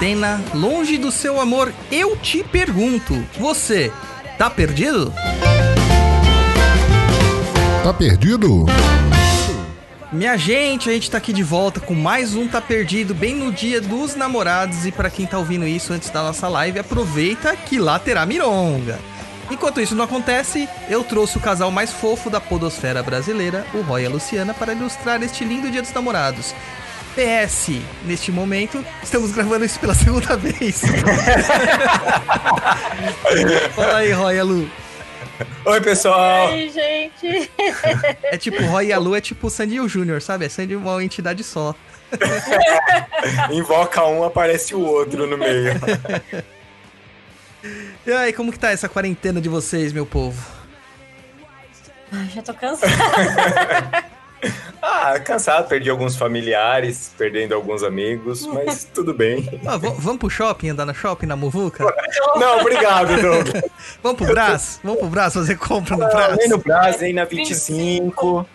quarentena, longe do seu amor, eu te pergunto: você tá perdido? Tá perdido? Minha gente, a gente tá aqui de volta com mais um Tá Perdido, bem no dia dos namorados. E para quem tá ouvindo isso antes da nossa live, aproveita que lá terá mironga. Enquanto isso não acontece, eu trouxe o casal mais fofo da podosfera brasileira, o Roy e a Luciana, para ilustrar este lindo dia dos namorados. PS, neste momento, estamos gravando isso pela segunda vez. Fala aí, Roy e a Lu. Oi, pessoal! Oi, gente! É tipo, Roy e a Lu é tipo o Sandy e o Júnior, sabe? É Sandy uma entidade só. Invoca um, aparece o outro no meio. E aí, como que tá essa quarentena de vocês, meu povo? Ai, já tô cansada. Ah, cansado, perdi alguns familiares, perdendo alguns amigos, mas tudo bem. Ah, vamos pro shopping, andar no shopping, na Muvuca? Não, obrigado, Douglas. Vamos pro Brás? Vamos pro Brás fazer compra no Não, Brás? nem no Brás, nem na 25.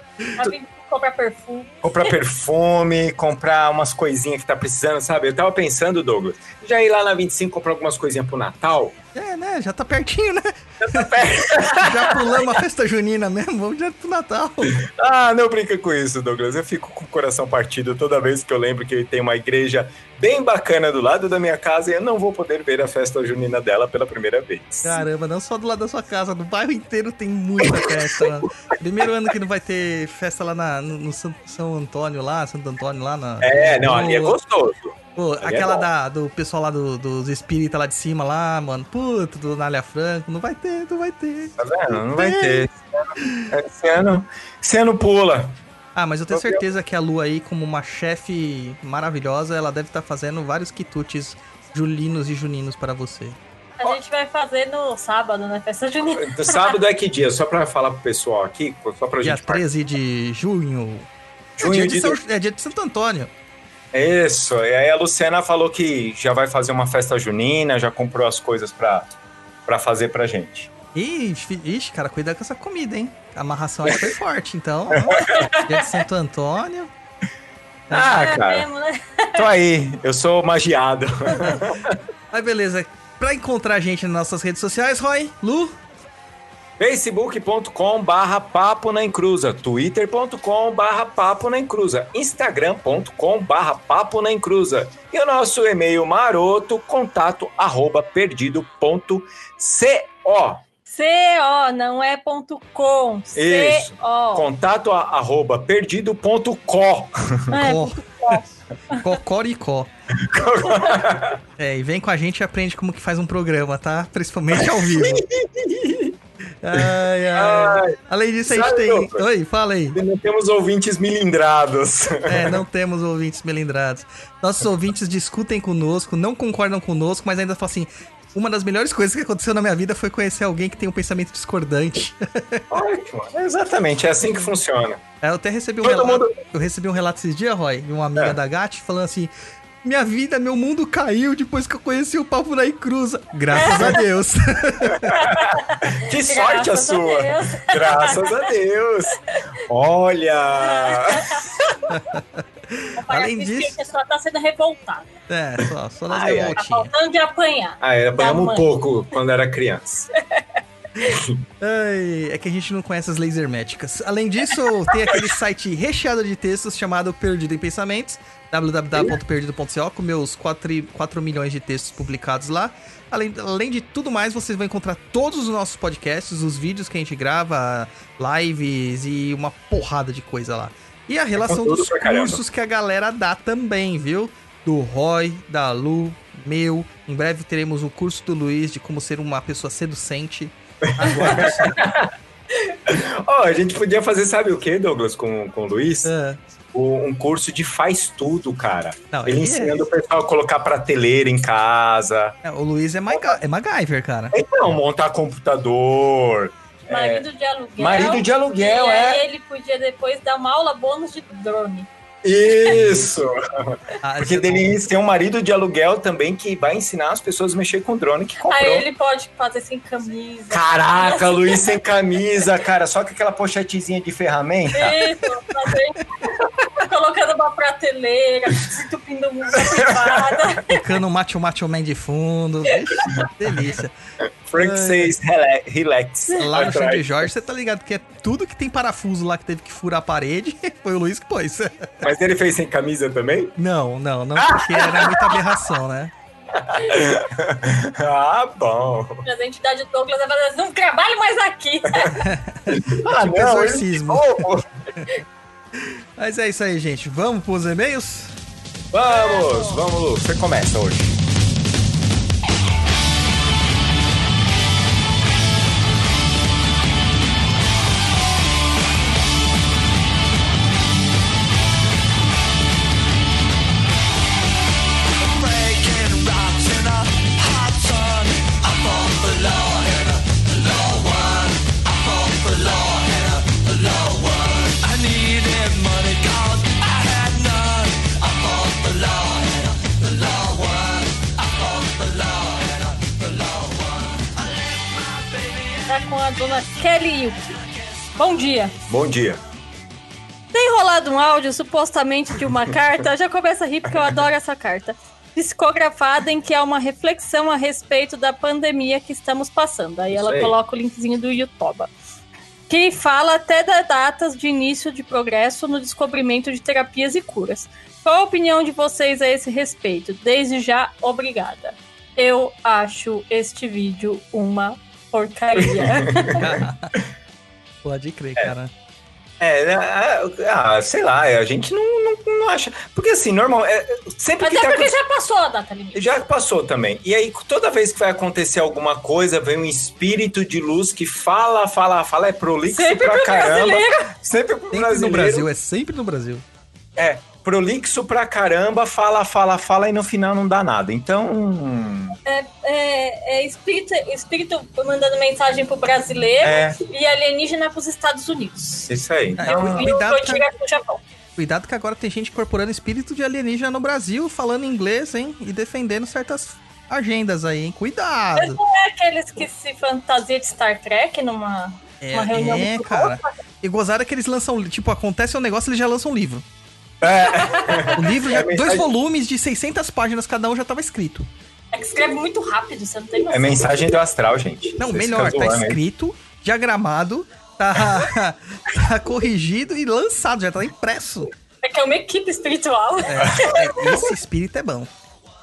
Eu vim comprar perfume. Comprar perfume, comprar umas coisinhas que tá precisando, sabe? Eu tava pensando, Douglas, já ir lá na 25 comprar algumas coisinhas pro Natal. É, né? Já tá pertinho, né? Já tá perto. Já pulamos a festa junina mesmo, vamos direto pro Natal. Ah, não brinca com isso, Douglas. Eu fico com o coração partido toda vez que eu lembro que tem uma igreja bem bacana do lado da minha casa e eu não vou poder ver a festa junina dela pela primeira vez. Caramba, não só do lado da sua casa, no bairro inteiro tem muita festa. Né? Primeiro ano que não vai ter festa lá na, no, no São, Antônio, lá, Santo Antônio, lá na. É, não, ali é gostoso. Pô, é aquela bom. da, do pessoal lá do- dos espíritas lá de cima, lá, mano. Puto, do Nália Franco. Não vai ter, não vai ter. Tá vendo? Não vai ter. Esse ano, esse ano pula. Ah, mas eu tenho é? certeza que a Lu aí, como uma chefe maravilhosa, ela deve estar fazendo vários quitutes julinos e juninos para você. A gente vai fazer no sábado, né? Festa junina. Do sábado é que dia? Só pra falar pro pessoal aqui, só pra Dia gente... 13 de junho. É Junho dia de de, São, é dia de Santo Antônio. Isso, e aí a Luciana falou que já vai fazer uma festa junina, já comprou as coisas pra, pra fazer pra gente. Ixi, ixi, cara, cuida com essa comida, hein? A amarração aí foi forte, então. dia de Santo Antônio. Ah, é cara, mesmo, né? tô aí, eu sou magiado. Aí, beleza. Pra encontrar a gente nas nossas redes sociais, Roy, Lu, facebook.com barra papo na encruza, twitter.com barra papo na encruza, instagram.com barra papo na encruza e o nosso e-mail maroto, contato arroba perdido.co. CO, não é ponto .com. Isso. CO. Contato a- arroba perdido.co. É, Có. ponto .com. Cocoricó. É, e vem com a gente e aprende como que faz um programa, tá? Principalmente ao vivo. Ai, ai. Ai, Além disso, a gente Sabe, tem. doutor? Oi, fala aí. não temos ouvintes milindrados. É, não temos ouvintes melindrados. Nossos ouvintes discutem conosco, não concordam conosco, mas ainda falam assim. Uma das melhores coisas que aconteceu na minha vida foi conhecer alguém que tem um pensamento discordante. Ótimo, exatamente, é assim que funciona. É, eu até recebi um Todo relato. mundo- Eu recebi um relato esses dias, Roy, de uma amiga É. da Gat falando assim: Minha vida, meu mundo caiu depois que eu conheci o Papo na Cruza. Graças a Deus. Que sorte a Graças a sua! Deus. Graças a Deus! Olha! Além disso- a pessoa tá sendo revoltada. É, só, só nas Ai, ai. Tá revoltinhas. faltando de apanhar. Ah, apanhamos um pouco quando era criança. Ai, é que a gente não conhece as laser médicas. Além disso, tem aquele site recheado de textos chamado Perdido em Pensamentos, www.perdido.co, com meus 4, 4 milhões de textos publicados lá. Além, além de tudo mais, vocês vão encontrar todos os nossos podcasts, os vídeos que a gente grava, lives e uma porrada de coisa lá. E a relação conteúdo dos cursos que a galera dá também, viu? Do Roy, da Lu, meu. Em breve teremos o curso do Luiz de como ser uma pessoa seducente. Aguarde Ó, a gente podia fazer, sabe o que, Douglas, com, com o Luiz? É. Um curso de faz tudo, cara. Não, Ele ele ensinando o pessoal a colocar prateleira em casa. É, o Luiz é, Maga é MacGyver, cara. Então, montar computador. Marido de aluguel. Marido de aluguel, e aí é. ele podia depois dar uma aula bônus de drone. Isso! Ah, Porque você- dele tem um marido de aluguel também que vai ensinar as pessoas a mexer com drone que comprou. Aí ele pode fazer sem camisa. Caraca, Luiz sem camisa, cara, só com aquela pochetezinha de ferramenta. Isso, fazer colocando uma prateleira, entupindo uma privada. Tocando um Macho Macho Man de fundo. Delícia. Frank says rela- relax. Lá no Atrás. Sandy Jorge, você tá ligado que é tudo que tem parafuso lá que teve que furar a parede, foi o Luiz que pôs. Mas ele fez sem camisa também? Não, não, não, porque era muita aberração, né? ah, bom. A entidade do Douglas vai fazer assim, não trabalho mais aqui. Ah, Tipo não, exorcismo. Mas é isso aí, gente. Vamos pros e-mails? Vamos, vamos, Lu. Você começa hoje. Dona Kelly Yuki. Bom dia. Bom dia. Tem rolado um áudio supostamente de uma carta, já começa a rir porque eu adoro essa carta. Psicografada em que há uma reflexão a respeito da pandemia que estamos passando. Aí ela coloca o linkzinho do YouTube. Que fala até das datas de início de progresso no descobrimento de terapias e curas. Qual a opinião de vocês a esse respeito? Desde já, obrigada. Eu acho este vídeo uma porcaria. Pode crer, cara. É, né, ah, sei lá, a gente não, não, não acha. Porque assim, normal, é, sempre Mas que é tá porque já passou a data limite. Já passou também. E aí, toda vez que vai acontecer alguma coisa, vem um espírito de luz que fala, fala, fala, é prolixo Sempre pra pro caramba. brasileiro. Sempre pro Sempre brasileiro. no Brasil, é sempre no Brasil. É, prolixo pra caramba, fala, fala, fala e no final não dá nada. Então. É, é, é espírito, espírito mandando mensagem pro brasileiro É. e alienígena pros Estados Unidos. Isso aí. É, Então, E o Cuidado, Gojira pro Japão. Cuidado que agora tem gente incorporando espírito de alienígena no Brasil, falando inglês, hein? E defendendo certas agendas aí, hein? Cuidado! É aqueles que se fantasia de Star Trek numa É, uma reunião é, muito cara. louca. E gozada que eles lançam, tipo, acontece um negócio, eles já lançam um livro. É. O livro, já, É mensagem- dois volumes de 600 páginas cada um já tava escrito. É que escreve muito rápido, você não tem é noção. mensagem do astral, gente. Não, Vocês melhor, tá zoando escrito, diagramado, tá, tá corrigido e lançado, já tá impresso. É que é uma equipe espiritual. É, é, esse espírito é bom.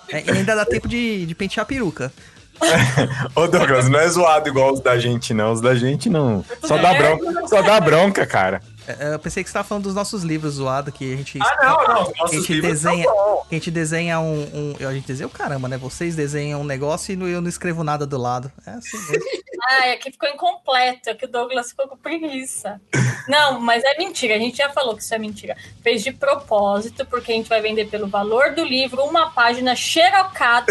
É, e ainda dá tempo de, de pentear a peruca. Ô, Douglas, não é zoado igual os da gente, não. Os da gente não. Só dá É. bronca, só dá bronca, cara. É, Eu pensei que você tava falando dos nossos livros zoado, que a gente. Ah, não, não. que a Nossos gente desenha, que a gente desenha um, um- A gente desenha o caramba, né? Vocês desenham um negócio e não- eu não escrevo nada do lado. É assim mesmo. Ah, é que ficou incompleto, é que o Douglas ficou com preguiça. Não, mas é mentira, a gente já falou que isso é mentira. Fez de propósito, porque a gente vai vender pelo valor do livro uma página xerocada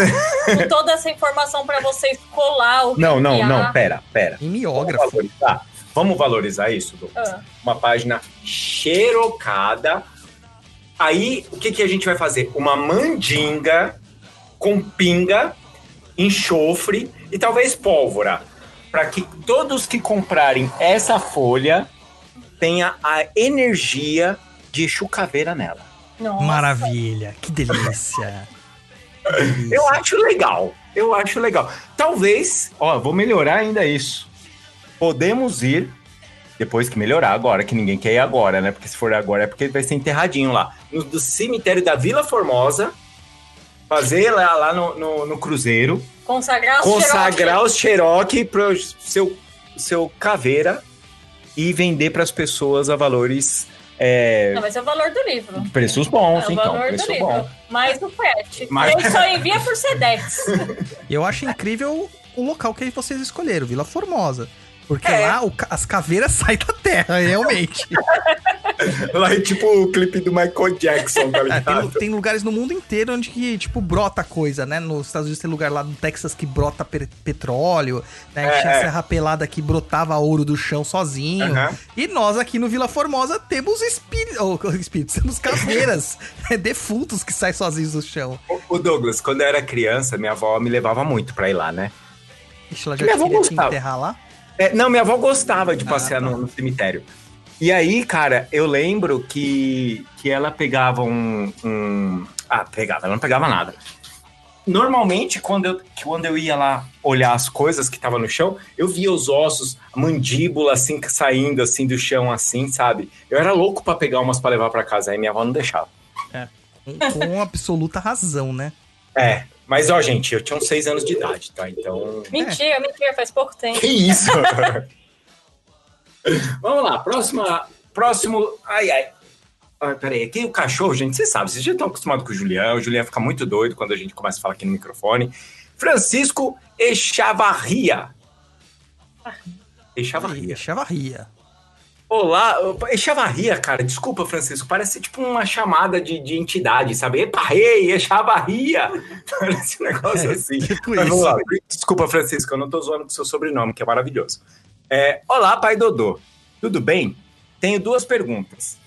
com toda essa informação para vocês colar o Não, não, não, pera, pera. Em Vamos miógrafo. valorizar? Vamos valorizar isso, Douglas? Ah. Uma página xerocada. Aí, o que, que a gente vai fazer? Uma mandinga com pinga, enxofre e talvez pólvora. Para que todos que comprarem essa folha tenha a energia de chucaveira nela. Nossa. Maravilha, que delícia. Que delícia. Eu acho legal. Eu acho legal. Talvez, ó, vou melhorar ainda isso. Podemos ir depois que melhorar agora, que ninguém quer ir agora, né? Porque se for agora é porque vai ser enterradinho lá. No do cemitério da Vila Formosa, fazer lá, lá no, no, no cruzeiro, Consagrar os consagrar os Cherokee pro seu, seu caveira e vender para as pessoas a valores. é, Não, mas é o valor do livro. preços bons, é o então. valor Preço do livro. bom. Mais o frete. Mais- Ele só envia por Sedex. Eu acho incrível o local que vocês escolheram, Vila Formosa. Porque É. lá o as caveiras saem da terra, realmente. Lá é tipo o clipe do Michael Jackson, tá É, ligado? tem, tem lugares no mundo inteiro onde que, tipo, brota coisa, né? Nos Estados Unidos tem lugar lá no Texas que brota pe- petróleo, né? É, Tinha é. Serra Pelada que brotava ouro do chão sozinho. Aham. E nós aqui no Vila Formosa temos espíritos, ou espíritos, temos caveiras, né, defuntos que saem sozinhos do chão. O Douglas, quando eu era criança, minha avó me levava muito pra ir lá, né? Ixi, ela já Minha avó queria te gostava. enterrar lá. É, não, minha avó gostava de Ah, passear tá. no, no cemitério. E aí, cara, eu lembro que, que ela pegava um, um. Ah, pegava, ela não pegava nada. Normalmente, quando eu, quando eu ia lá olhar as coisas que estavam no chão, eu via os ossos, a mandíbula assim, saindo assim do chão, assim, sabe? Eu era louco para pegar umas para levar para casa, aí minha avó não deixava. É, com, com absoluta razão, né? É, mas ó, gente, eu tinha uns seis anos de idade, tá? Então. Mentira, mentira, faz pouco tempo. Que isso? Vamos lá, próxima. Próximo. Ai, ai. Ah, peraí, aqui o cachorro, gente, vocês sabem, vocês já estão acostumados com o Julião. O Julião fica muito doido quando a gente começa a falar aqui no microfone. Francisco Echavarria. Echavarria. Echavarria. Olá, Echavarria, cara, desculpa, Francisco, parece tipo uma chamada de, de entidade, sabe? Epa, rei, Echavarria. Parece um negócio é, assim. Tipo. Desculpa, Francisco, eu não tô zoando com seu sobrenome, que é maravilhoso. É, Olá, pai Dodô. Tudo bem? Tenho duas perguntas.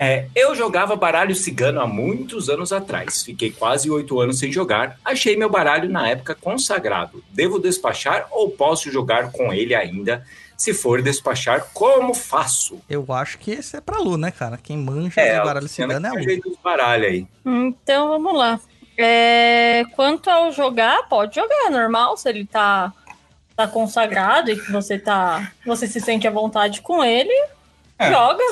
É, eu jogava baralho cigano há muitos anos atrás. Fiquei quase oito anos sem jogar. Achei meu baralho na época consagrado. Devo despachar ou posso jogar com ele ainda? Se for despachar, como faço? Eu acho que esse é pra Lu, né, cara? Quem manja é, do baralho cigano é a Lu. Baralho aí. Então vamos lá. É, quanto ao jogar, pode jogar, é normal, se ele tá, tá consagrado e que você tá. Você se sente à vontade com ele, é. joga.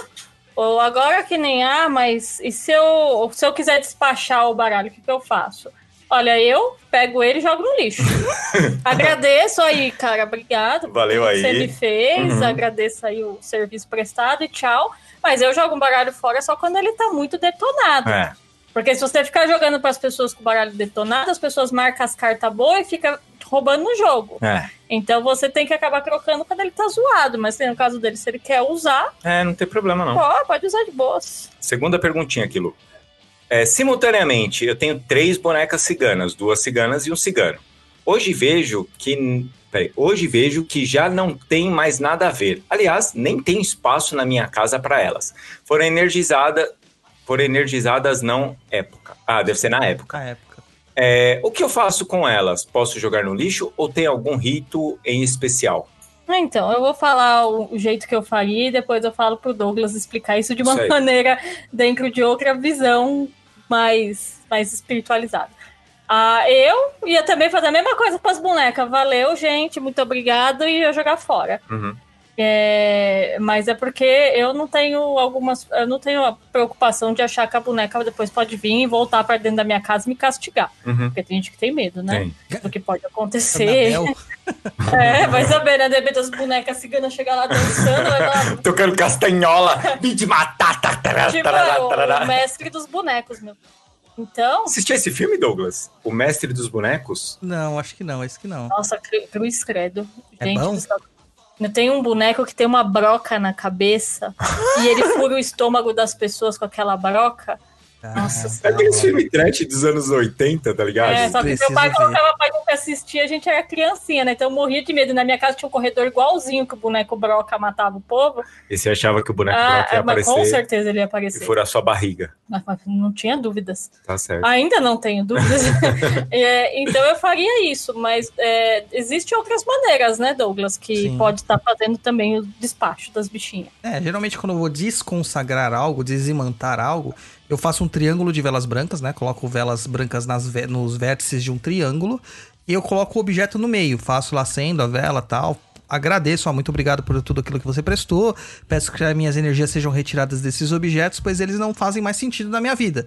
Ou agora que nem, ah, mas e se eu, se eu quiser despachar o baralho, o que, que eu faço? Olha, eu pego ele e jogo no lixo. agradeço aí, cara. Obrigado. Valeu aí. Você me fez. Uhum. Agradeço aí o serviço prestado e tchau. Mas eu jogo um baralho fora só quando ele tá muito detonado. É. Porque se você ficar jogando para as pessoas com o baralho detonado, as pessoas marcam as cartas boas e fica roubando no jogo. É. Então você tem que acabar trocando quando ele tá zoado. Mas no caso dele, se ele quer usar. É, não tem problema não. Pô, pode usar de boas. Segunda perguntinha aqui, Lu. É, simultaneamente, eu tenho três bonecas ciganas, duas ciganas e um cigano. Hoje vejo que. Peraí, hoje vejo que já não tem mais nada a ver. Aliás, nem tem espaço na minha casa para elas. Foram energizadas. Foram energizadas não época. Ah, deve ser na época. Na época. É, o que eu faço com elas? Posso jogar no lixo ou tem algum rito em especial? Então, eu vou falar o, jeito que eu faria e depois eu falo pro Douglas explicar isso de uma isso maneira dentro de outra visão mais, mais espiritualizada. Ah, eu ia também fazer a mesma coisa com as bonecas. Valeu, gente, muito obrigado e ia jogar fora. Uhum. É, mas é porque eu não tenho algumas. Eu não tenho a preocupação de achar que a boneca depois pode vir e voltar para dentro da minha casa e me castigar. Uhum. Porque tem gente que tem medo, né? Tem. Do que pode acontecer. é, vai saber, né? De repente as bonecas ciganas chegam lá dançando, lá. Tocando castanhola, vim de matar. tipo, é o mestre dos bonecos, meu. Então. Assistiu esse filme, Douglas? O Mestre dos Bonecos? Não, acho que não, esse que não. Nossa, Cruz Credo. É gente, bom? Eu tenho um boneco que tem uma broca na cabeça e ele fura o estômago das pessoas com aquela broca. Nossa, é aqueles filmes trash dos anos 80, tá ligado? É, só que meu pai colocava pra gente assistir, a gente era criancinha, né? Então eu morria de medo. Na minha casa tinha um corredor igualzinho que o boneco Broca matava o povo. E você achava que o boneco ah, Broca ia aparecer? Com certeza ele ia aparecer. E furar sua barriga. Não tinha dúvidas. Tá certo. Ainda não tenho dúvidas. é, então eu faria isso, mas é, existem outras maneiras, né, Douglas, que Sim. pode estar tá fazendo também o despacho das bichinhas. É, geralmente quando eu vou desconsagrar algo, desimantar algo, eu faço um triângulo de velas brancas, né? Coloco velas brancas nas, nos vértices de um triângulo e eu coloco o objeto no meio. Faço lá acendo a vela tal. Agradeço, ó, muito obrigado por tudo aquilo que você prestou. Peço que as minhas energias sejam retiradas desses objetos, pois eles não fazem mais sentido na minha vida.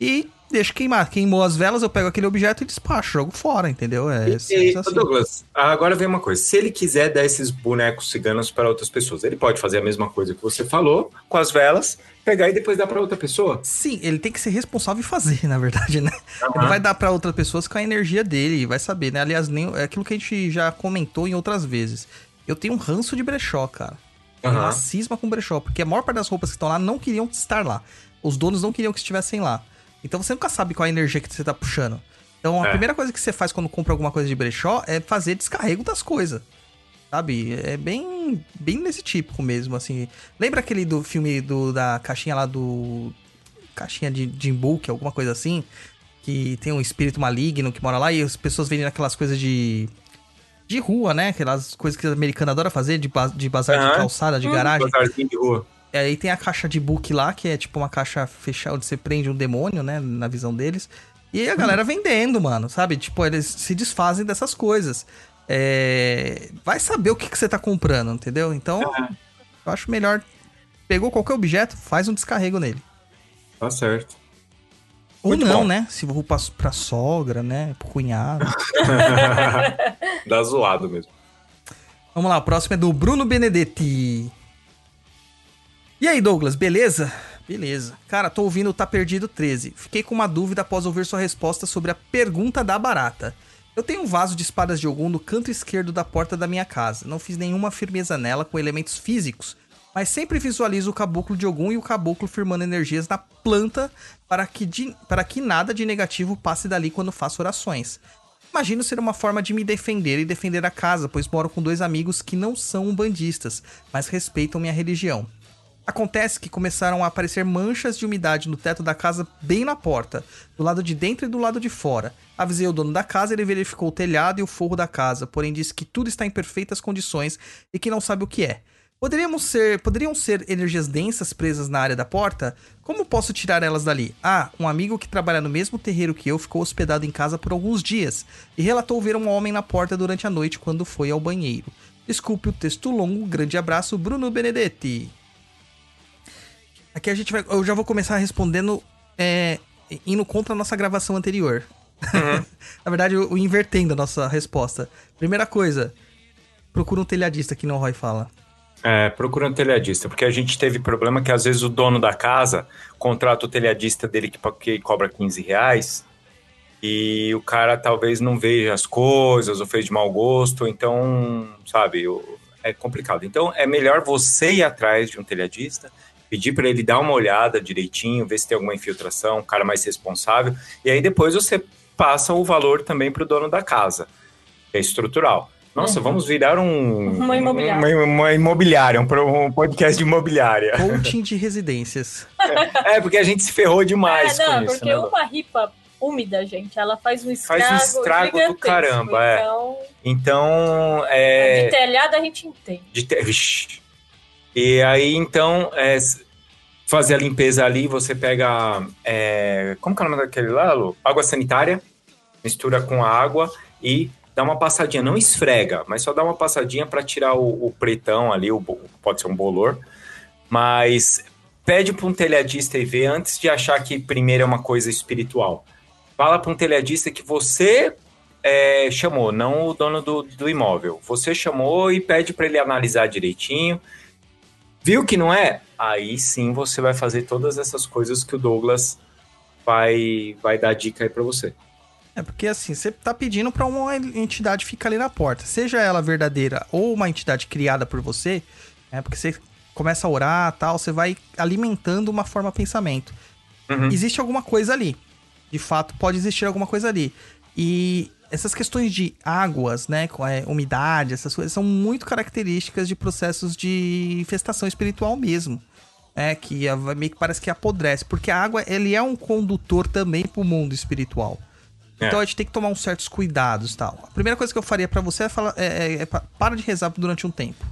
E deixo queimar. Queimou as velas, eu pego aquele objeto e despacho, jogo fora, entendeu? É e, e assim. Douglas, agora vem uma coisa. Se ele quiser dar esses bonecos ciganos para outras pessoas, ele pode fazer a mesma coisa que você falou com as velas, pegar e depois dar para outra pessoa? Sim, ele tem que ser responsável e fazer, na verdade, né? Uhum. Ele vai dar para outras pessoas com a energia dele, vai saber, né? Aliás, nem, é aquilo que a gente já comentou em outras vezes. Eu tenho um ranço de brechó, cara. Uhum. Uma cisma com brechó, porque a maior parte das roupas que estão lá não queriam estar lá. Os donos não queriam que estivessem lá. Então você nunca sabe qual a energia que você tá puxando. Então a é. primeira coisa que você faz quando compra alguma coisa de brechó é fazer descarrego das coisas. Sabe? É bem, bem nesse tipo mesmo, assim. Lembra aquele do filme do, da caixinha lá do. Caixinha de Jimbo, que é alguma coisa assim? Que tem um espírito maligno que mora lá e as pessoas vendem aquelas coisas de. De rua, né? Aquelas coisas que a americana adora fazer, de, ba de bazar uhum. de calçada, de hum, garagem. Bazarzinho de rua. Aí tem a caixa de book lá, que é tipo uma caixa fechada onde você prende um demônio, né? Na visão deles. E a galera vendendo, mano, sabe? Tipo, eles se desfazem dessas coisas. É... Vai saber o que, que você tá comprando, entendeu? Então, eu acho melhor. Pegou qualquer objeto, faz um descarrego nele. Tá certo. Ou Muito não, bom. né? Se for pra, pra sogra, né? Pro cunhado. Dá zoado mesmo. Vamos lá, o próximo é do Bruno Benedetti. E aí, Douglas, beleza? Beleza. Cara, tô ouvindo o Tá Perdido 13. Fiquei com uma dúvida após ouvir sua resposta sobre a pergunta da barata. Eu tenho um vaso de espadas de Ogum no canto esquerdo da porta da minha casa. Não fiz nenhuma firmeza nela com elementos físicos, mas sempre visualizo o caboclo de Ogum e o caboclo firmando energias na planta para que, de- para que nada de negativo passe dali quando faço orações. Imagino ser uma forma de me defender e defender a casa, pois moro com dois amigos que não são umbandistas, mas respeitam minha religião. Acontece que começaram a aparecer manchas de umidade no teto da casa bem na porta, do lado de dentro e do lado de fora. Avisei o dono da casa, ele verificou o telhado e o forro da casa, porém disse que tudo está em perfeitas condições e que não sabe o que é. Poderíamos ser, poderiam ser energias densas presas na área da porta? Como posso tirar elas dali? Ah, um amigo que trabalha no mesmo terreiro que eu ficou hospedado em casa por alguns dias e relatou ver um homem na porta durante a noite quando foi ao banheiro. Desculpe o texto longo, grande abraço, Bruno Benedetti. Aqui a gente vai. Eu já vou começar respondendo. É, indo contra a nossa gravação anterior. Na verdade, eu invertendo a nossa resposta. Primeira coisa, procura um telhadista que não o Roy fala. É, procura um telhadista, porque a gente teve problema que às vezes o dono da casa contrata o telhadista dele que, que cobra 15 reais e o cara talvez não veja as coisas ou fez de mau gosto, então, sabe, o- é complicado. Então é melhor você ir atrás de um telhadista, pedir para ele dar uma olhada direitinho, ver se tem alguma infiltração, um cara mais responsável, e aí depois você passa o valor também para o dono da casa, que é estrutural. Nossa, vamos virar um, Uma imobiliária. uma, uma imobiliária, um, um podcast de imobiliária. Coaching de residências. É, porque a gente se ferrou demais É, não, com isso, porque né? Lu? uma ripa úmida, gente, ela faz um estrago, Faz um estrago do caramba, é. Então, Então, de é... telhado a gente entende. de te- Vixe. E aí, então, é, fazer a limpeza ali, você pega... é, Como que é o nome daquele lá, Lu? Água sanitária, mistura com a água e dá uma passadinha. Não esfrega, mas só dá uma passadinha para tirar o, o pretão ali, o, pode ser um bolor. Mas pede para um telhadista e vê antes de achar que primeiro é uma coisa espiritual. Fala para um telhadista que você é, chamou, não o dono do, do imóvel. Você chamou e pede para ele analisar direitinho. Viu que não é? Aí sim você vai fazer todas essas coisas que o Douglas vai, vai dar dica aí para você. É porque assim, você tá pedindo pra uma entidade ficar ali na porta, seja ela verdadeira ou uma entidade criada por você, é porque você começa a orar, tal, você vai alimentando uma forma pensamento. Uhum. Existe alguma coisa ali. De fato, pode existir alguma coisa ali. E essas questões de águas, né, com é, umidade, essas coisas são muito características de processos de infestação espiritual mesmo. É, que a- meio que parece que apodrece, porque a água, ele é um condutor também pro mundo espiritual. É. Então a gente tem que tomar uns certos cuidados tal. A primeira coisa que eu faria pra você é, falar, é, é- é pa- para de rezar durante um tempo.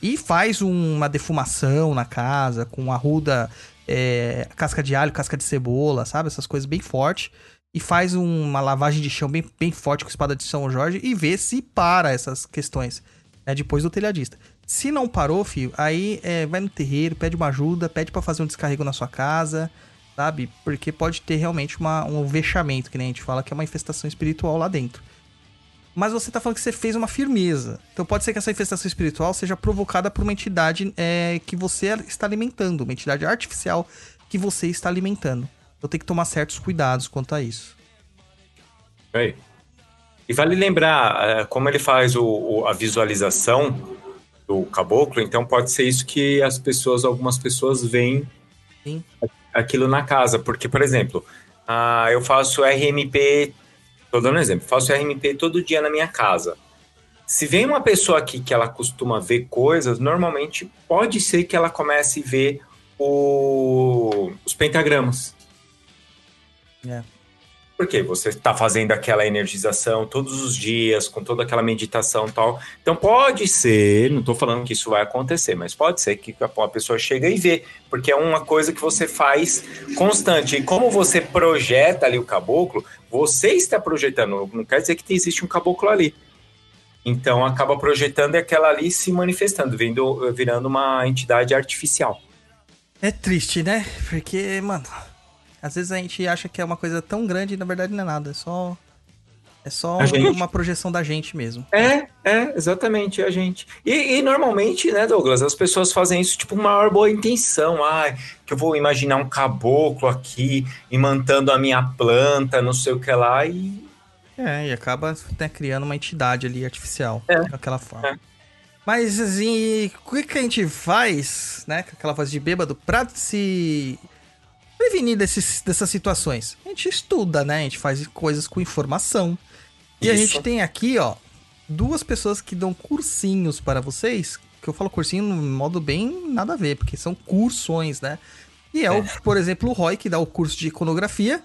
E faz um- uma defumação na casa com arruda, é, casca de alho, casca de cebola, sabe? Essas coisas bem fortes. E faz um- uma lavagem de chão bem, bem forte com espada de São Jorge e vê se para essas questões. né, depois do telhadista. Se não parou, filho, aí é, vai no terreiro, pede uma ajuda, pede pra fazer um descarrego na sua casa, sabe? Porque pode ter realmente uma, um vexamento, que nem a gente fala, que é uma infestação espiritual lá dentro. Mas você tá falando que você fez uma firmeza. Então pode ser que essa infestação espiritual seja provocada por uma entidade é, que você está alimentando, uma entidade artificial que você está alimentando. Então tem que tomar certos cuidados quanto a isso. Aí. E vale lembrar, eh, como ele faz o, o- a visualização do caboclo, então pode ser isso que as pessoas, algumas pessoas veem Sim. aquilo na casa. Porque, por exemplo, ah, eu faço RMP, tô dando um exemplo, faço RMP todo dia na minha casa. Se vem uma pessoa aqui que ela costuma ver coisas, normalmente pode ser que ela comece a ver o- os pentagramas. É. Porque você está fazendo aquela energização todos os dias, com toda aquela meditação e tal. Então pode ser, não estou falando que isso vai acontecer, mas pode ser que a pessoa chega e vê, porque é uma coisa que você faz constante. E como você projeta ali o caboclo, você está projetando, não quer dizer que existe um caboclo ali. Então acaba projetando aquela ali se manifestando, vindo, virando uma entidade artificial. É triste, né? Porque, mano, às vezes a gente acha que é uma coisa tão grande e na verdade não é nada. É só. É só uma projeção da gente mesmo. É, é, exatamente, a gente. E, e, normalmente, né, Douglas, as pessoas fazem isso tipo maior boa intenção. Ah, que eu vou imaginar um caboclo aqui imantando a minha planta, não sei o que lá, e. É, e acaba né, criando uma entidade ali artificial, é. daquela forma. É. Mas assim, o que, que a gente faz, né, com aquela voz de bêbado, pra se prevenir desses, dessas situações? A gente estuda, né? A gente faz coisas com informação. E Isso. a gente tem aqui, ó, duas pessoas que dão cursinhos para vocês. Que eu falo cursinho no modo bem nada a ver, porque são cursões, né? E é, é. O, por exemplo, o Roy, que dá o curso de iconografia.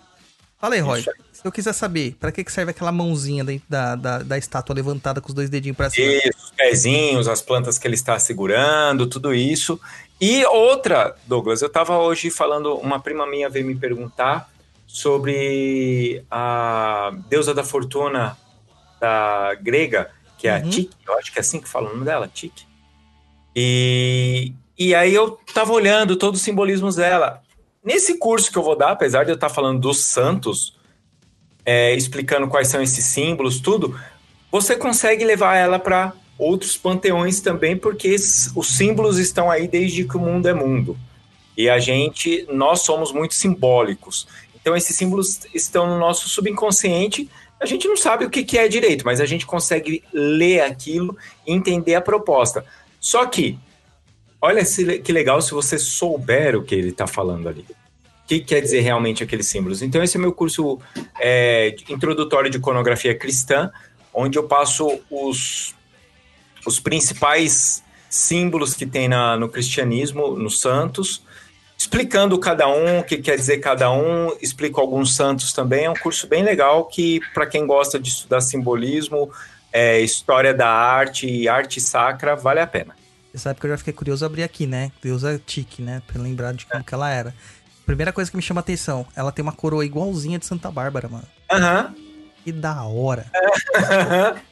Fala aí, Roy. Se eu quiser saber, para que, que serve aquela mãozinha da, da, da estátua levantada com os dois dedinhos para cima? Isso, os pezinhos, as plantas que ele está segurando, tudo isso. E outra, Douglas, eu estava hoje falando, uma prima minha veio me perguntar sobre a deusa da fortuna da grega, que é uhum. a Tique, eu acho que é assim que fala o nome dela, Tique. E, e aí eu estava olhando todos os simbolismos dela. Nesse curso que eu vou dar, apesar de eu estar falando dos santos, é, explicando quais são esses símbolos, tudo, você consegue levar ela para outros panteões também, porque os símbolos estão aí desde que o mundo é mundo. E a gente, nós somos muito simbólicos. Então esses símbolos estão no nosso subconsciente. A gente não sabe o que, que é direito, mas a gente consegue ler aquilo e entender a proposta. Só que, olha que legal se você souber o que ele está falando ali. O que quer dizer realmente aqueles símbolos? Então, esse é meu curso é, introdutório de iconografia cristã, onde eu passo os os principais símbolos que tem na, no cristianismo, nos santos, explicando cada um, o que quer dizer cada um, explico alguns santos também. É um curso bem legal que, para quem gosta de estudar simbolismo, é, história da arte e arte sacra, vale a pena. Você sabe que eu já fiquei curioso abrir aqui, né? Deusa Tique, né? Pra lembrar de como é. que ela era. Primeira coisa que me chama a atenção, ela tem uma coroa igualzinha de Santa Bárbara, mano. Aham. Uhum. Que da hora.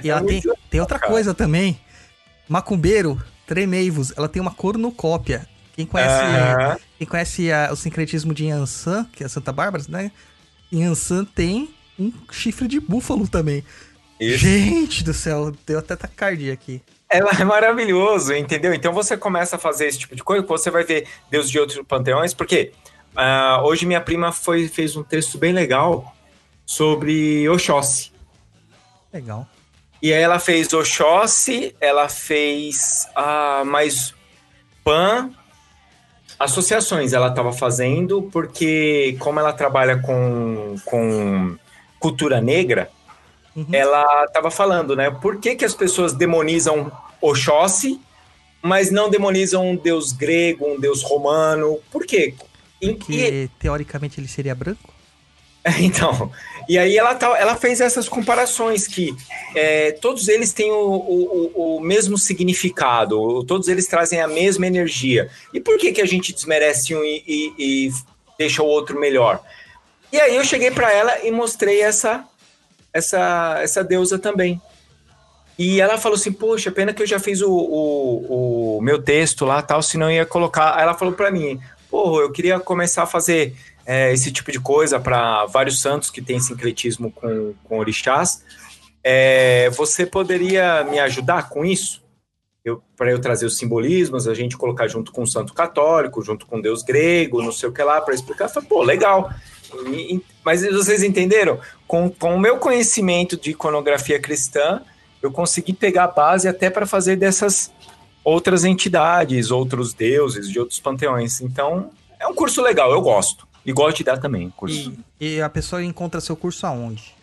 E ela é tem, tem outra coisa também. Macumbeiro, Tremeivos, ela tem uma cornucópia. Quem conhece, uhum. quem conhece a, o sincretismo de Yansan, que é Santa Bárbara, né? Yansan tem um chifre de búfalo também. Isso. Gente do céu, deu até taquicardia aqui. É, é maravilhoso, entendeu? Então você começa a fazer esse tipo de coisa, você vai ver Deus de outros panteões, porque uh, hoje minha prima foi, fez um texto bem legal sobre Oxóssi. Legal. E aí ela fez Oxóssi, ela fez ah, mais PAN, associações ela estava fazendo, porque como ela trabalha com, com cultura negra, uhum. ela estava falando, né? Por que, que as pessoas demonizam Oxóssi, mas não demonizam um deus grego, um deus romano? Por quê? Porque, e... teoricamente, ele seria branco? Então, e aí ela, tá, ela fez essas comparações que é, todos eles têm o, o, o, mesmo significado, todos eles trazem a mesma energia. E por que, que a gente desmerece um e, e, e deixa o outro melhor? E aí eu cheguei para ela e mostrei essa, essa, essa deusa também. E ela falou assim, poxa, pena que eu já fiz o, o, o meu texto lá, tal, senão ia colocar... Aí ela falou para mim, porra, eu queria começar a fazer é, esse tipo de coisa para vários santos que têm sincretismo com, com orixás. É, você poderia me ajudar com isso? Para eu trazer os simbolismos, a gente colocar junto com o santo católico, junto com Deus grego, não sei o que lá, para explicar. Falei, pô, legal. Mas vocês entenderam? Com, com o meu conhecimento de iconografia cristã, eu consegui pegar a base até para fazer dessas outras entidades, outros deuses de outros panteões. Então, é um curso legal, eu gosto. E gosto de dar também curso. E, e a pessoa encontra seu curso aonde?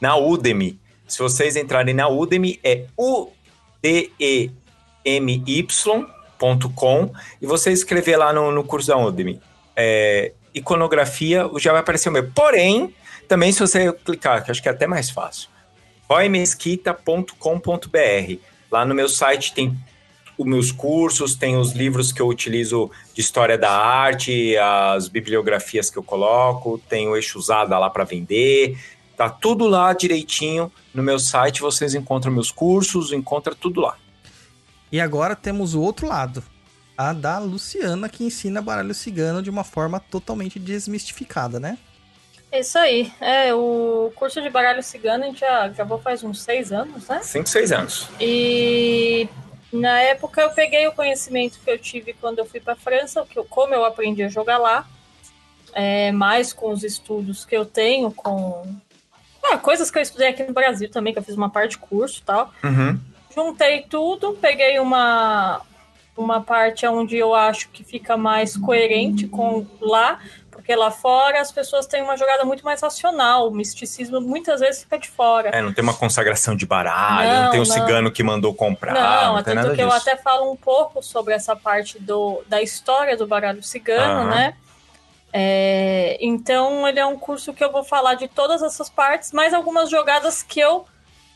Na Udemy. Se vocês entrarem na Udemy, é udemy.com e você escrever lá no, no curso da Udemy. É, iconografia, já vai aparecer o meu. Porém, também se você clicar, que acho que é até mais fácil, roymesquita.com.br. Lá no meu site tem os meus cursos, tem os livros que eu utilizo de história da arte, as bibliografias que eu coloco, tem o eixo usada lá para vender. Tá tudo lá direitinho no meu site, vocês encontram meus cursos, encontra tudo lá. E agora temos o outro lado, a da Luciana, que ensina baralho cigano de uma forma totalmente desmistificada, né? Isso aí. É, o curso de baralho cigano a gente já gravou faz uns seis anos, né? Cinco, seis anos. E na época eu peguei o conhecimento que eu tive quando eu fui para França, que eu, como eu aprendi a jogar lá, é, mais com os estudos que eu tenho, com ah, coisas que eu estudei aqui no Brasil também, que eu fiz uma parte de curso e tal. Uhum. Juntei tudo, peguei uma, uma parte onde eu acho que fica mais coerente com lá, porque lá fora as pessoas têm uma jogada muito mais racional, o misticismo muitas vezes fica de fora. É, não tem uma consagração de baralho, não, não tem um não. cigano que mandou comprar. Não, não até porque disso. eu até falo um pouco sobre essa parte do, da história do baralho cigano, uhum. né? É, então ele é um curso que eu vou falar de todas essas partes, mais algumas jogadas que eu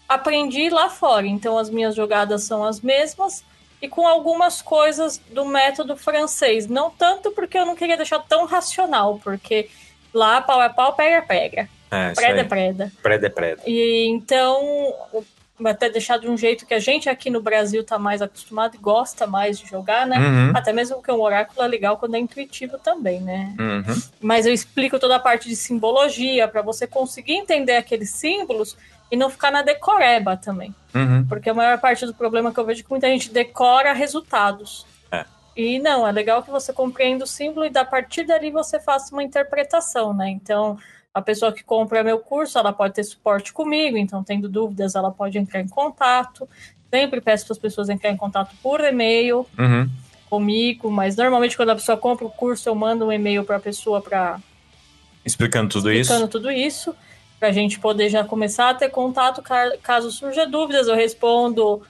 aprendi lá fora. Então as minhas jogadas são as mesmas e com algumas coisas do método francês. Não tanto porque eu não queria deixar tão racional, porque lá pau é pau, pega pega. É, preda é preda. Preda é preda. E então, até deixar de um jeito que a gente aqui no Brasil tá mais acostumado e gosta mais de jogar, né? Uhum. Até mesmo porque um oráculo é legal quando é intuitivo também, né? Uhum. Mas eu explico toda a parte de simbologia para você conseguir entender aqueles símbolos e não ficar na decoreba também. Uhum. Porque a maior parte do problema que eu vejo é que muita gente decora resultados. É. E não, é legal que você compreenda o símbolo e da partir dali você faça uma interpretação, né? Então, a pessoa que compra meu curso, ela pode ter suporte comigo, então, tendo dúvidas, ela pode entrar em contato. Sempre peço para as pessoas entrarem em contato por e-mail uhum. comigo, mas normalmente quando a pessoa compra o curso, eu mando um e-mail para a pessoa para explicando tudo explicando isso. Explicando tudo isso para a gente poder já começar a ter contato caso surja dúvidas. Eu respondo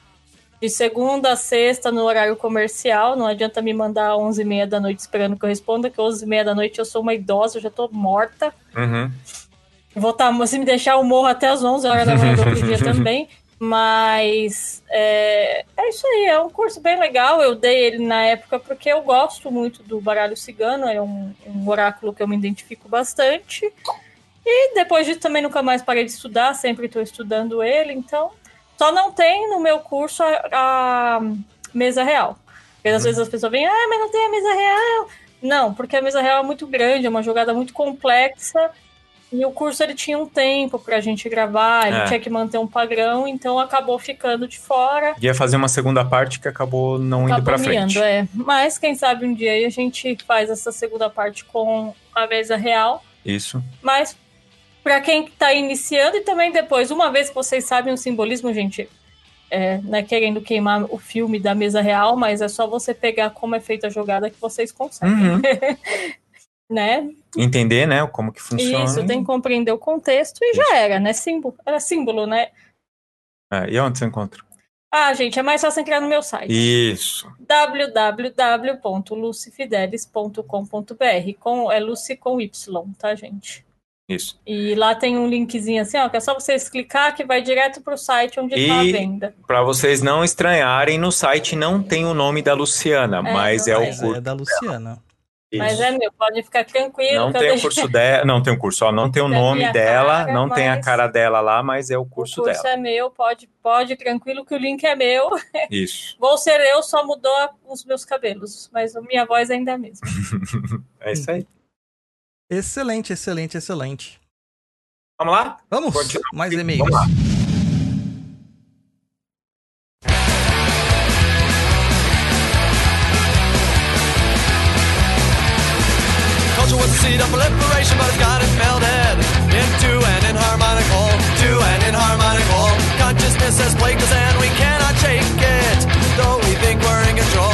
de segunda a sexta no horário comercial. Não adianta me mandar 11h30 da noite esperando que eu responda, que 11h30 da noite eu sou uma idosa, eu já estou morta. Uhum. Vou tá, se me deixar, eu morro até as 11 horas da manhã do outro dia também. Mas é, é isso aí, é um curso bem legal. Eu dei ele na época porque eu gosto muito do baralho cigano, é um, um oráculo que eu me identifico bastante. E depois disso também nunca mais parei de estudar, sempre estou estudando ele, então só não tem no meu curso a, a mesa real. Porque às uhum. vezes as pessoas vêm, ah, mas não tem a mesa real. Não, porque a mesa real é muito grande, é uma jogada muito complexa. E o curso ele tinha um tempo pra gente gravar, ele é. tinha que manter um padrão, então acabou ficando de fora. Ia fazer uma segunda parte que acabou não acabou indo pra frente. é. Mas quem sabe um dia a gente faz essa segunda parte com a mesa real. Isso. Mas para quem está iniciando e também depois, uma vez que vocês sabem o simbolismo, gente, é, não é querendo queimar o filme da mesa real, mas é só você pegar como é feita a jogada que vocês conseguem. Uhum. né? Entender, né, como que funciona. Isso, tem que compreender o contexto e Isso. já era, né? Símbolo, era símbolo, né? É, e onde você encontra? Ah, gente, é mais fácil entrar no meu site. Isso. www.lucifidelis.com.br com é Lucy com Y, tá, gente? Isso. E lá tem um linkzinho assim, ó, que é só vocês clicar que vai direto para o site onde está a venda. Para vocês não estranharem, no site não tem o nome da Luciana, é, mas é o curso. É da Luciana. Mas é meu, pode ficar tranquilo. Não tem o curso dela, não tem o curso, ó, não tem o nome dela, cara, não tem a cara dela lá, mas é o curso dela. O curso dela. é meu, pode, pode, tranquilo que o link é meu. Isso. Vou ser eu, só mudou os meus cabelos, mas a minha voz ainda é a mesma. é isso aí. Excelente, excelente, excelente. Vamos lá? Vamos, Continua. mais e-mails. Vamos lá. Culture was the seed of proliferation, but it's got its melted into an inharmonic whole, to an inharmonic whole. Consciousness has plagued us and we cannot shake it. Though we think we're in control,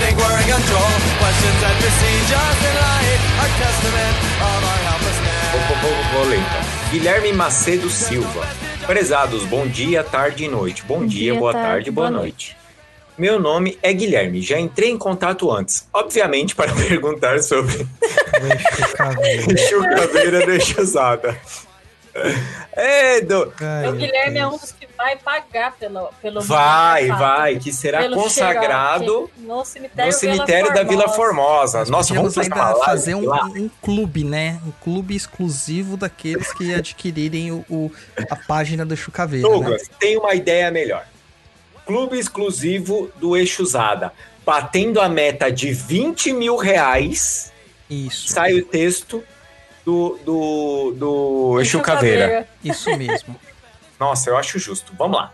think we're in control. Questions that besiege us tonight are testament of our helplessness. Vou, vou, vou, vou ler então. Guilherme Macedo Silva. Prezados, bom dia, tarde e noite. Bom, bom dia, dia, boa tarde, tarde boa noite. noite. Meu nome é Guilherme, já entrei em contato antes, obviamente para perguntar sobre chucaveira do Exusada. É, do... Ai, o meu Guilherme é um dos que vai pagar pelo, pelo Vai, vai, que será consagrado no cemitério, no cemitério da Vila Formosa. Nossa, vamos ainda fazer um, um clube, né? Um clube exclusivo daqueles que adquirirem o, o- a página do Chucaveira, né? Douglas, tem uma ideia melhor. Clube exclusivo do Exusada. Batendo a meta de 20 mil reais, Isso, sai o texto do, do, do Exu Caveira. isso mesmo. Nossa, eu acho justo. Vamos lá.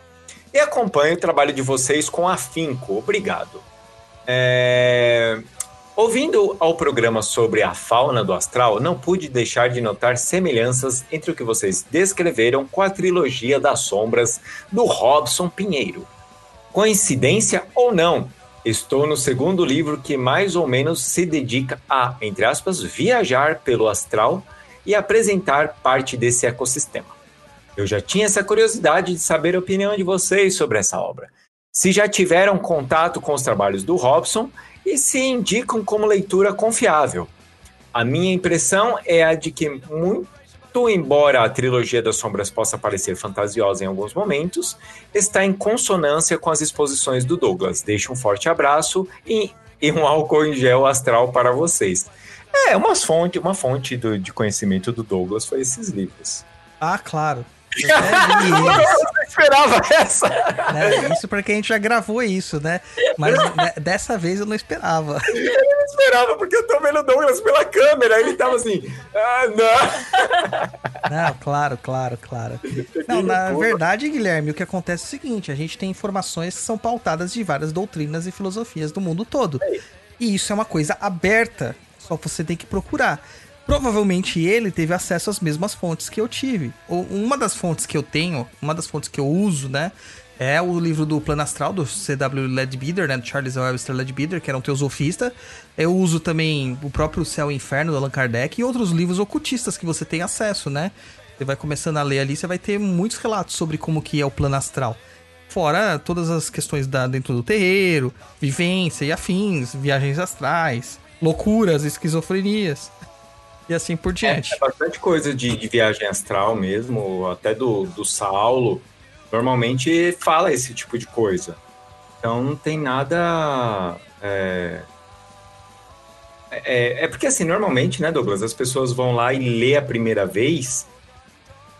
E acompanho o trabalho de vocês com afinco. Obrigado. É, Ouvindo ao programa sobre a fauna do astral, não pude deixar de notar semelhanças entre o que vocês descreveram com a trilogia das sombras do Robson Pinheiro. Coincidência ou não, estou no segundo livro que mais ou menos se dedica a, entre aspas, viajar pelo astral e apresentar parte desse ecossistema. Eu já tinha essa curiosidade de saber a opinião de vocês sobre essa obra. Se já tiveram contato com os trabalhos do Robson e se indicam como leitura confiável. A minha impressão é a de que, muito embora a trilogia das sombras possa parecer fantasiosa em alguns momentos, está em consonância com as exposições do Douglas. Deixo um forte abraço e, e um álcool em gel astral para vocês. É, uma fonte, uma fonte do- de conhecimento do Douglas foi esses livros. Ah, claro. Eu eles, Eu esperava essa! né? Isso porque a gente já gravou isso, né? Mas né, dessa vez eu não esperava. Eu esperava, porque eu tô vendo o Douglas pela câmera. Ele tava assim, ah, não. Não, claro, claro, claro. Não, na verdade, Guilherme, o que acontece é o seguinte: a gente tem informações que são pautadas de várias doutrinas e filosofias do mundo todo. E isso é uma coisa aberta, só você tem que procurar. Provavelmente ele teve acesso às mesmas fontes que eu tive. Uma das fontes que eu tenho, uma das fontes que eu uso, né? É o livro do Plano Astral, do C.W. Leadbeater, né? Do Charles Webster Leadbeater, que era um teosofista. Eu uso também o próprio Céu e Inferno, do Allan Kardec, e outros livros ocultistas que você tem acesso, né? Você vai começando a ler ali, você vai ter muitos relatos sobre como que é o plano astral. Fora todas as questões da, dentro do terreiro, vivência e afins, viagens astrais, loucuras, esquizofrenias. E assim por diante. É bastante coisa de, de viagem astral mesmo, até do, do Saulo. Normalmente fala esse tipo de coisa. Então não tem nada. É, é, é porque assim, normalmente, né, Douglas, as pessoas vão lá e lê a primeira vez.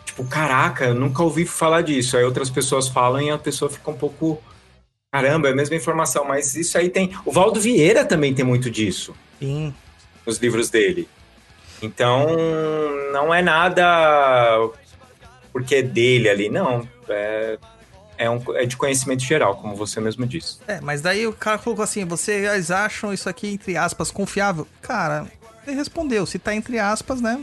Tipo, caraca, eu nunca ouvi falar disso. Aí outras pessoas falam e a pessoa fica um pouco. Caramba, é a mesma informação, mas isso aí tem. O Valdo Vieira também tem muito disso Sim. nos livros dele. Então, não é nada porque é dele ali, não. É, é, um, é de conhecimento geral, como você mesmo disse. É, mas daí o cara colocou assim: vocês acham isso aqui, entre aspas, confiável? Cara, ele respondeu: se tá entre aspas, né?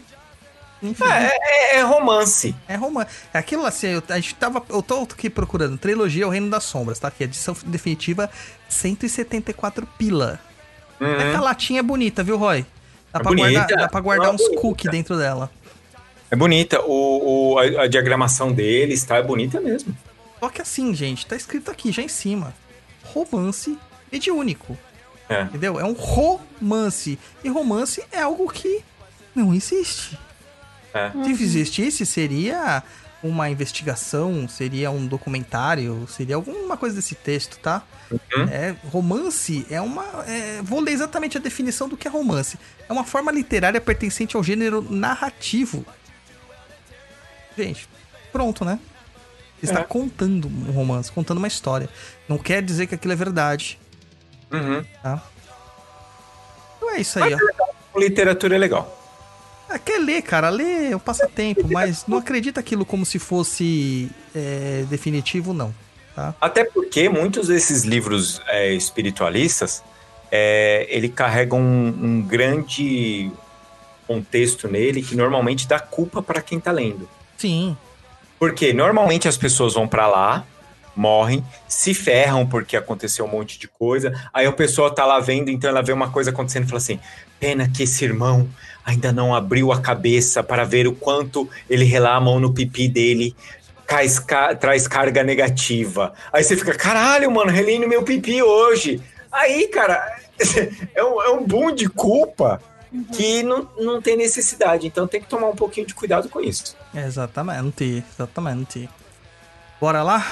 Enfim. É, é- é romance. É romance. É aquilo assim, eu, a gente tava. Eu tô aqui procurando. Trilogia O Reino das Sombras, tá? Aqui, edição definitiva, 174 pila. Uhum. Até que a latinha é bonita, viu, Roy? Dá, É pra, bonita. guardar, dá pra guardar Não, uns bonita. cookies dentro dela. É bonita. O, o- a, a diagramação deles tá, é bonita mesmo. Só que assim, gente, tá escrito aqui já em cima: romance mediúnico. É. Entendeu? É um romance. E romance é algo que não existe. É. Se existisse, seria uma investigação, seria um documentário, seria alguma coisa desse texto, tá? Uhum. É, romance é uma. é, vou ler exatamente a definição do que é romance. É uma forma literária pertencente ao gênero narrativo. Gente, pronto, né? Você está É. contando um romance, contando uma história. Não quer dizer que aquilo é verdade, Uhum. tá? Então é isso aí, ó. Literatura é legal. Ah, quer ler, cara, lê é um passatempo, mas não acredita aquilo como se fosse é, definitivo, não. Tá? Até porque muitos desses livros é, espiritualistas, é, ele carrega um, um grande contexto nele que normalmente dá culpa para quem tá lendo. Sim, Porque normalmente as pessoas vão pra lá, morrem, se ferram porque aconteceu um monte de coisa. Aí a pessoa tá lá vendo, então ela vê uma coisa acontecendo e fala assim: pena que esse irmão ainda não abriu a cabeça para ver o quanto ele relar a mão no pipi dele. Ca- traz carga negativa. Aí você fica, caralho, mano, relei no meu pipi hoje. Aí, cara, é um, é um boom de culpa que não, não tem necessidade. Então tem que tomar um pouquinho de cuidado com isso. Exatamente, exatamente. Bora lá?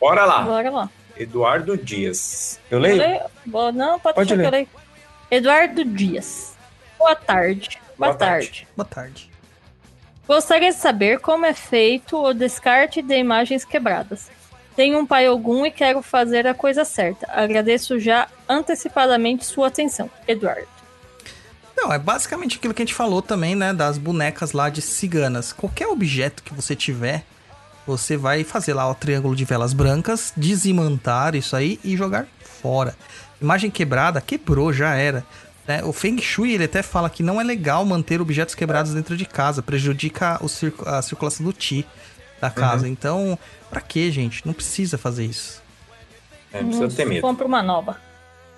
Bora lá. Bora lá. Eduardo Dias. Eu leio? Eu leio? Boa- Não, pode, Pode deixar que eu ler. leio. Eduardo Dias. Boa tarde. Boa, Boa tarde. tarde. Boa tarde. Gostaria de saber como é feito o descarte de imagens quebradas. Tenho um pai algum e quero fazer a coisa certa. Agradeço já antecipadamente sua atenção. Eduardo. Não, é basicamente aquilo que a gente falou também, né? Das bonecas lá de ciganas. Qualquer objeto que você tiver, você vai fazer lá o triângulo de velas brancas, desimantar isso aí e jogar fora. Imagem quebrada, quebrou, já era. Né? O Feng Shui, ele até fala que não é legal manter objetos quebrados dentro de casa, prejudica circo- a circulação do Ti da casa. Então, pra que, gente? Não precisa fazer isso. É, não precisa ter medo. Compra uma nova.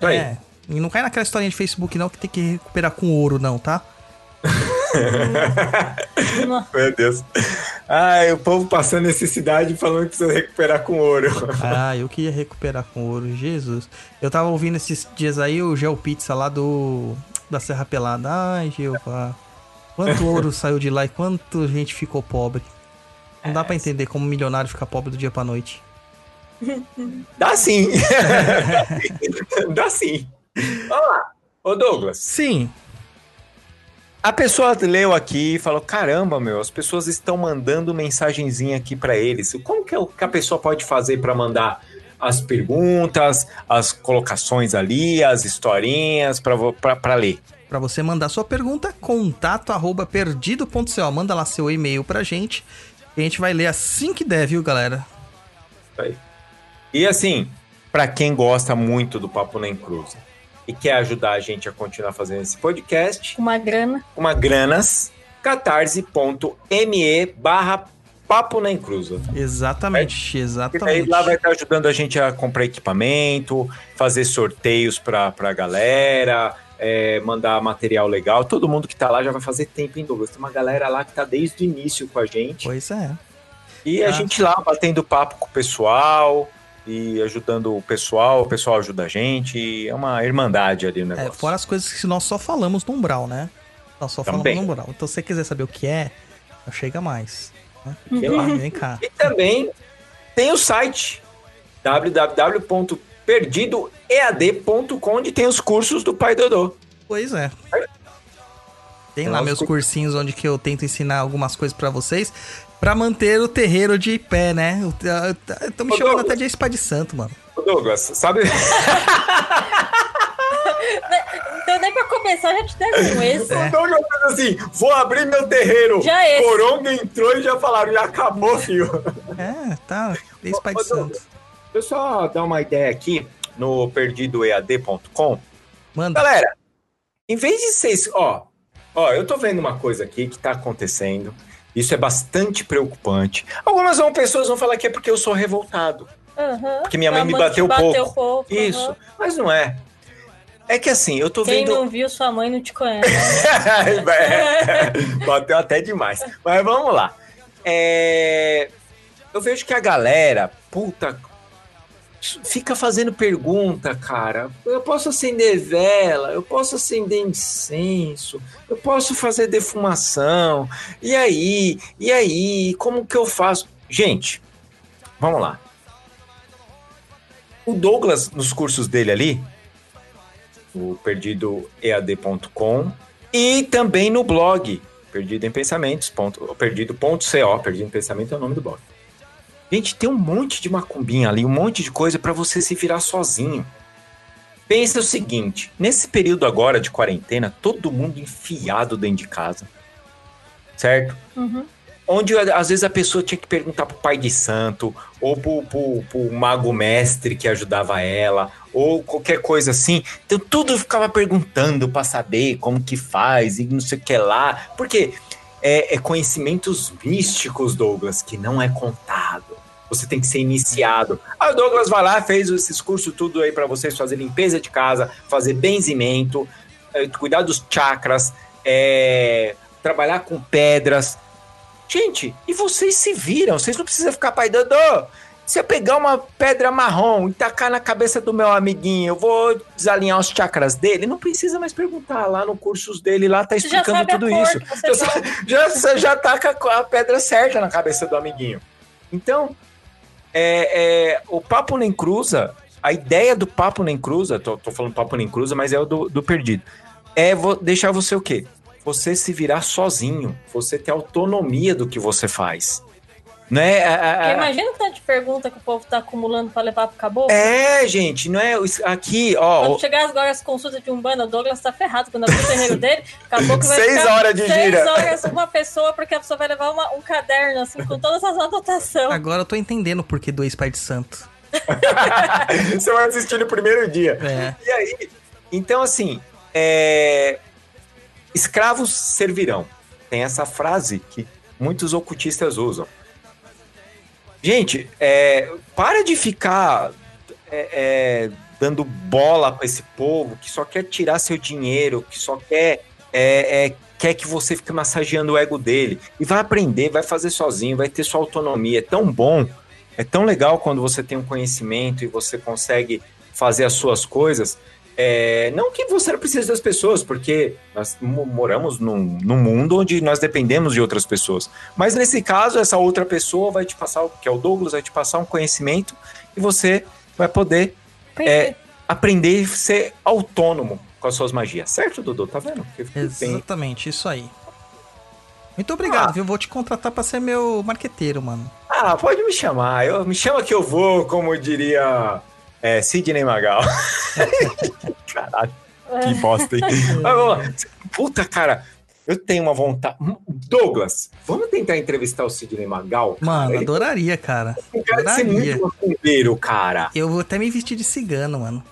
É, e não cai naquela historinha de Facebook não que tem que recuperar com ouro, não, tá? Meu Deus. Ai, o povo passando necessidade falando que precisa recuperar com ouro. Ah, eu queria recuperar com ouro, Jesus. Eu tava ouvindo esses dias aí o Geo Pizza lá do da Serra Pelada. Ai, Jeová. Quanto ouro saiu de lá e quanto gente ficou pobre. Não dá pra entender como um milionário fica pobre do dia pra noite. Dá sim. Dá sim. Vamos lá. Ô Douglas, Sim. A pessoa leu aqui e falou: caramba, meu, as pessoas estão mandando mensagenzinha aqui pra eles. Como que, é o que a pessoa pode fazer pra mandar as perguntas, as colocações ali, as historinhas pra ler? Pra você mandar sua pergunta, contato arroba perdido.co. Manda lá seu e-mail pra gente. E a gente vai ler assim que der, viu, galera? Aí. E assim, pra quem gosta muito do Papo Nem Cruza e quer ajudar a gente a continuar fazendo esse podcast, Uma grana. uma granas, catarse.me barra Papo Nem Cruza. Exatamente, E exatamente. daí lá vai estar ajudando a gente a comprar equipamento, fazer sorteios pra, pra galera, é, mandar material legal. Todo mundo que tá lá já vai fazer tempo, hein, Douglas? Tem uma galera lá que tá desde o início com a gente. Pois é. E a Ah. gente lá batendo papo com o pessoal e ajudando o pessoal, o pessoal ajuda a gente. É uma irmandade ali o É, negócio. fora as coisas que nós só falamos no Umbral, né? Nós só Também. falamos no Umbral. Então, se você quiser saber o que é, chega mais. né? Sei lá. Vem cá. E também tem o site www.perdidoead.com onde tem os cursos do Pai Dodô. Pois é. Tem lá meus cu- cursinhos onde que eu tento ensinar algumas coisas pra vocês pra manter o terreiro de pé, né? Eu, eu, eu tô me Ô, chamando Douglas. até de Espa de Santo, mano. Ô, Douglas, sabe? Não deu nem pra começar, já te deram um esse. O Douglas fez assim: vou abrir meu terreiro. Já é esse. Coronga entrou e já falaram, já acabou, filho. É, tá. Espa de Santo. Deixa eu só dar uma ideia aqui no perdidoead.com. Manda. Galera, em vez de vocês, ó, ó, eu tô vendo uma coisa aqui que tá acontecendo. Isso é bastante preocupante. Algumas vão, pessoas vão falar que é porque eu sou revoltado. Aham. Porque minha mãe me te bateu pouco. pouco. Isso, mas não é. É que assim, eu tô Quem vendo. não viu, sua mãe não te conhece. Bateu até demais. Mas vamos lá. É, Eu vejo que a galera, puta, fica fazendo pergunta, cara. Eu posso acender vela, eu posso acender incenso, eu posso fazer defumação. E aí? E aí? Como que eu faço? Gente, vamos lá. O Douglas, nos cursos dele ali, o perdidoead.com e também no blog perdido em pensamentos perdido.co perdido em pensamento é o nome do blog gente tem um monte de macumbinha ali um monte de coisa para você se virar sozinho pensa o seguinte nesse período agora de quarentena todo mundo enfiado dentro de casa certo Uhum. onde às vezes a pessoa tinha que perguntar pro pai de santo, ou pro, pro, pro mago mestre que ajudava ela, ou qualquer coisa assim. Então tudo ficava perguntando para saber como que faz e não sei o que lá. Porque é, é conhecimentos místicos, Douglas, que não é contado. Você tem que ser iniciado. Aí o Douglas vai lá, fez esses cursos tudo aí para vocês fazer limpeza de casa, fazer benzimento, eh, cuidar dos chakras, eh, trabalhar com pedras. Gente, e vocês se viram, vocês não precisam ficar pai Dodô. Se eu pegar uma pedra marrom e tacar na cabeça do meu amiguinho, eu vou desalinhar os chakras dele? Não precisa mais perguntar. Lá no cursos dele, lá tá explicando tudo isso. Já, já, já, já taca a pedra certa na cabeça do amiguinho. Então, é, é, o Papo Nem Cruza, a ideia do Papo Nem Cruza, tô, tô falando Papo Nem Cruza, mas é o do, do perdido, é deixar você o quê? Você se virar sozinho, você ter autonomia do que você faz. Né? A- a- Imagina o tanto de pergunta que o povo tá acumulando pra levar pro caboclo. É, gente, não é aqui, ó. Quando chegar agora as consultas de Umbanda, o Douglas tá ferrado. Quando abrir o terreiro dele, acabou que vai Seis ficar horas de seis gira. horas uma pessoa, porque a pessoa vai levar uma- um caderno, assim, com todas as anotações. Agora eu tô entendendo por que dois pais de santo. Você vai assistir no primeiro dia. É. E aí, então assim, é, escravos servirão. Tem essa frase que muitos ocultistas usam. Gente, é, para de ficar é, é, dando bola para esse povo que só quer tirar seu dinheiro, que só quer é, é, quer que você fique massageando o ego dele e vai aprender, vai fazer sozinho, vai ter sua autonomia. É tão bom, é tão legal quando você tem um conhecimento e você consegue fazer as suas coisas. É, não que você não precise das pessoas, porque nós mo- moramos num, num mundo onde nós dependemos de outras pessoas. Mas nesse caso, essa outra pessoa vai te passar, que é o Douglas, vai te passar um conhecimento e você vai poder é, aprender e ser autônomo com as suas magias. Certo, Dudu? Tá vendo? Exatamente, isso aí. Muito obrigado, Ah. viu? Vou te contratar pra ser meu marqueteiro, mano. Ah, pode me chamar. Eu, me chama que eu vou, como diria é, Sidney Magal. Caralho, que bosta, hein? Mas vamos lá. Puta, cara, eu tenho uma vontade. Douglas, vamos tentar entrevistar o Sidney Magal? Mano, Ele adoraria, cara. cara de ser adoraria. muito macumbeiro, cara. Eu vou até me vestir de cigano, mano.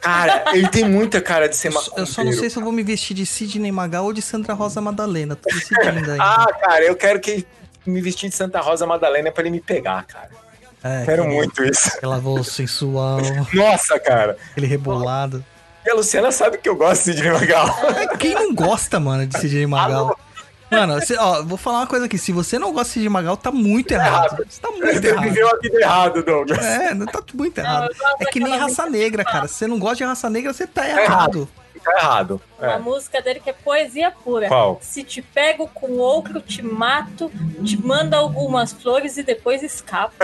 Cara, ele tem muita cara de ser Eu, só- macumbeiro. eu só não sei se eu vou me vestir de Sidney Magal ou de Sandra Rosa Madalena. Tô decidindo ainda. Ah, cara, eu quero que me vestir de Santa Rosa Madalena pra ele me pegar, cara. É, Quero aquele- muito isso. Aquela voz sensual, Nossa, cara. aquele rebolado. E a Luciana sabe que eu gosto de Sidney Magal. Quem não gosta, mano, de Sidney Magal? Mano, você- ó, vou falar uma coisa aqui. Se você não gosta de Sidney Magal, tá muito errado. Você tá muito Você errado. viveu a vida errado, Douglas. É, não tá muito errado. É que nem raça negra, cara. Se você não gosta de raça negra, você tá errado. Tá errado. Uma É. música dele que é poesia pura. Qual? Se te pego com outro, te mato, te mando algumas flores e depois escapo.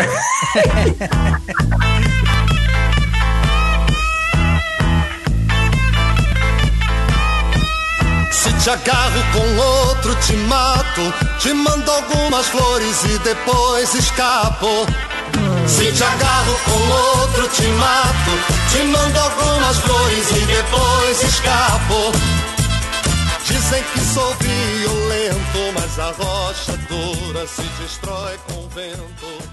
Se te agarro com outro, te mato. Te mando algumas flores e depois escapo. Se te agarro com outro, te mato. Te mando algumas flores e depois escapo. Dizem que sou violento, mas a rocha dura se destrói com o vento.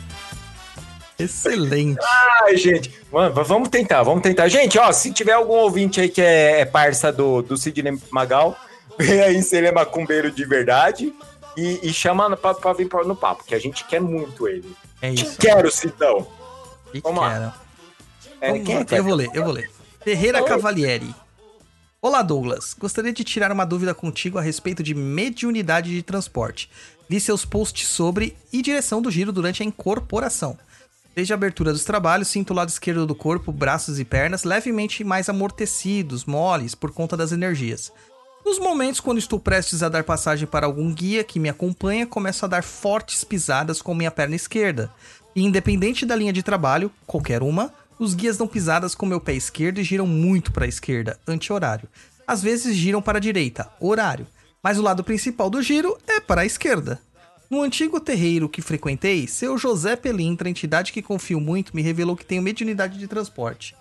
Excelente. Ai, gente. Mano, vamos tentar, vamos tentar. Gente, ó, se tiver algum ouvinte aí que é, é parça do, do Sidney Magal, vem aí se ele é macumbeiro de verdade e, e chama pra, pra vir pra- no papo, que a gente quer muito ele. É isso. Quero, Sidão. Que Vamos lá. quero. É, Vamos lá, eu vou ler, eu vou ler. Ferreira Cavalieri. Olá, Douglas. Gostaria de tirar uma dúvida contigo a respeito de mediunidade de transporte. Vi seus posts sobre e direção do giro durante a incorporação. Desde a abertura dos trabalhos, sinto o lado esquerdo do corpo, braços e pernas levemente mais amortecidos, moles, por conta das energias. Nos momentos quando estou prestes a dar passagem para algum guia que me acompanha, começo a dar fortes pisadas com minha perna esquerda. E independente da linha de trabalho, qualquer uma, os guias dão pisadas com meu pé esquerdo e giram muito para a esquerda, anti-horário. Às vezes giram para a direita, horário. Mas o lado principal do giro é para a esquerda. No antigo terreiro que frequentei, seu José Pelintra, entidade que confio muito, me revelou que tenho mediunidade de transporte.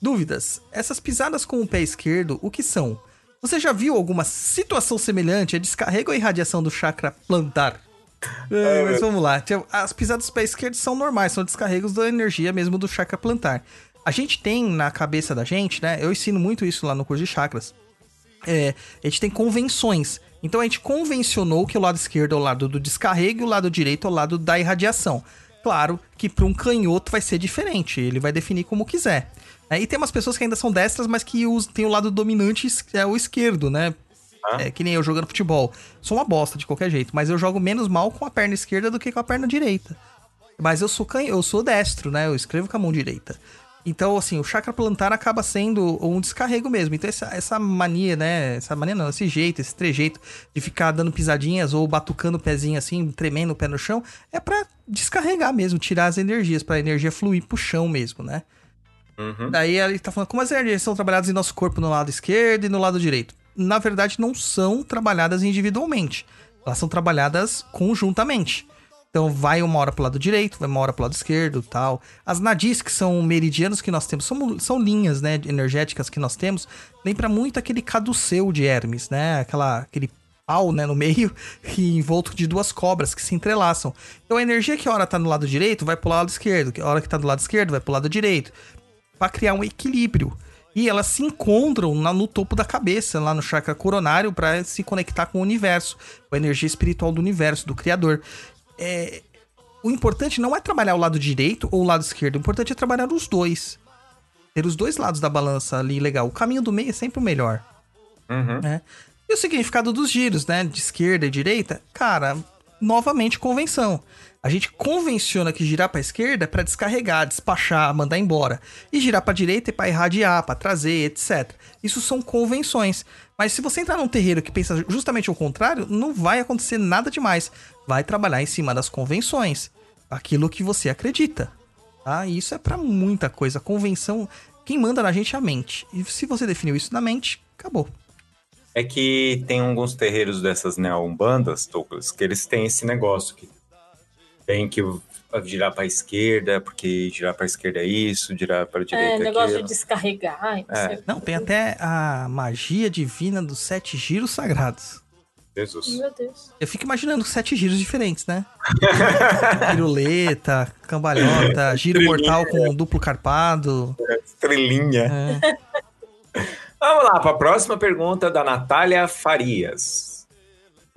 Dúvidas. Essas pisadas com o pé esquerdo, o que são? Você já viu alguma situação semelhante a descarrego ou irradiação do chakra plantar? É, mas vamos lá. As pisadas do pé esquerdo são normais, são descarregos da energia mesmo do chakra plantar. A gente tem na cabeça da gente, né? Eu ensino muito isso lá no curso de chakras. É, a gente tem convenções. Então a gente convencionou que o lado esquerdo é o lado do descarrego e o lado direito é o lado da irradiação. Claro que para um canhoto vai ser diferente, ele vai definir como quiser. É, e tem umas pessoas que ainda são destras, mas que usam, tem o lado dominante é o esquerdo, né? É que nem eu jogando futebol. Sou uma bosta de qualquer jeito, mas eu jogo menos mal com a perna esquerda do que com a perna direita. Mas eu sou canho, eu sou destro, né? Eu escrevo com a mão direita. Então, assim, o chakra plantar acaba sendo um descarrego mesmo. Então, essa, essa mania, né? Essa mania não, esse jeito, esse trejeito de ficar dando pisadinhas ou batucando o pezinho assim, tremendo o pé no chão, é para descarregar mesmo, tirar as energias, pra energia fluir pro chão mesmo, né? Uhum. Daí ele tá falando como as energias são trabalhadas em nosso corpo no lado esquerdo e no lado direito. Na verdade, não são trabalhadas individualmente. Elas são trabalhadas conjuntamente. Então vai uma hora pro lado direito, vai uma hora pro lado esquerdo tal. As nadis, que são meridianos que nós temos, são, são linhas né, energéticas que nós temos. Lembra muito aquele caduceu de Hermes, né? Aquela, aquele pau né, no meio e envolto de duas cobras que se entrelaçam. Então a energia que a hora tá no lado direito vai pro lado esquerdo, que a hora que tá do lado esquerdo vai pro lado direito. Para criar um equilíbrio. E elas se encontram na, no topo da cabeça, lá no chakra coronário, para se conectar com o universo, com a energia espiritual do universo, do Criador é, o importante não é trabalhar o lado direito ou o lado esquerdo, o importante é trabalhar os dois. Ter os dois lados da balança ali legal. O caminho do meio é sempre o melhor. Uhum. Né? E o significado dos giros, né? De esquerda e direita, cara, novamente convenção. A gente convenciona que girar para esquerda é para descarregar, despachar, mandar embora, e girar para direita é para irradiar, para trazer, etc. Isso são convenções. Mas se você entrar num terreiro que pensa justamente o contrário, não vai acontecer nada demais. Vai trabalhar em cima das convenções, aquilo que você acredita. Tá? E isso é para muita coisa. Convenção, quem manda na gente é a mente. E se você definiu isso na mente, acabou. É que tem alguns terreiros dessas neo-umbandas, Douglas, que eles têm esse negócio que tem que girar para a esquerda, porque girar para a esquerda é isso, girar para a direita É, é negócio aquilo. de descarregar. não É. Não, tem até a magia divina dos sete giros sagrados. Jesus. Meu Deus. Eu fico imaginando sete giros diferentes, né? Piruleta, cambalhota, giro mortal com duplo carpado. Estrelinha. É. Vamos lá para a próxima pergunta da Natália Farias.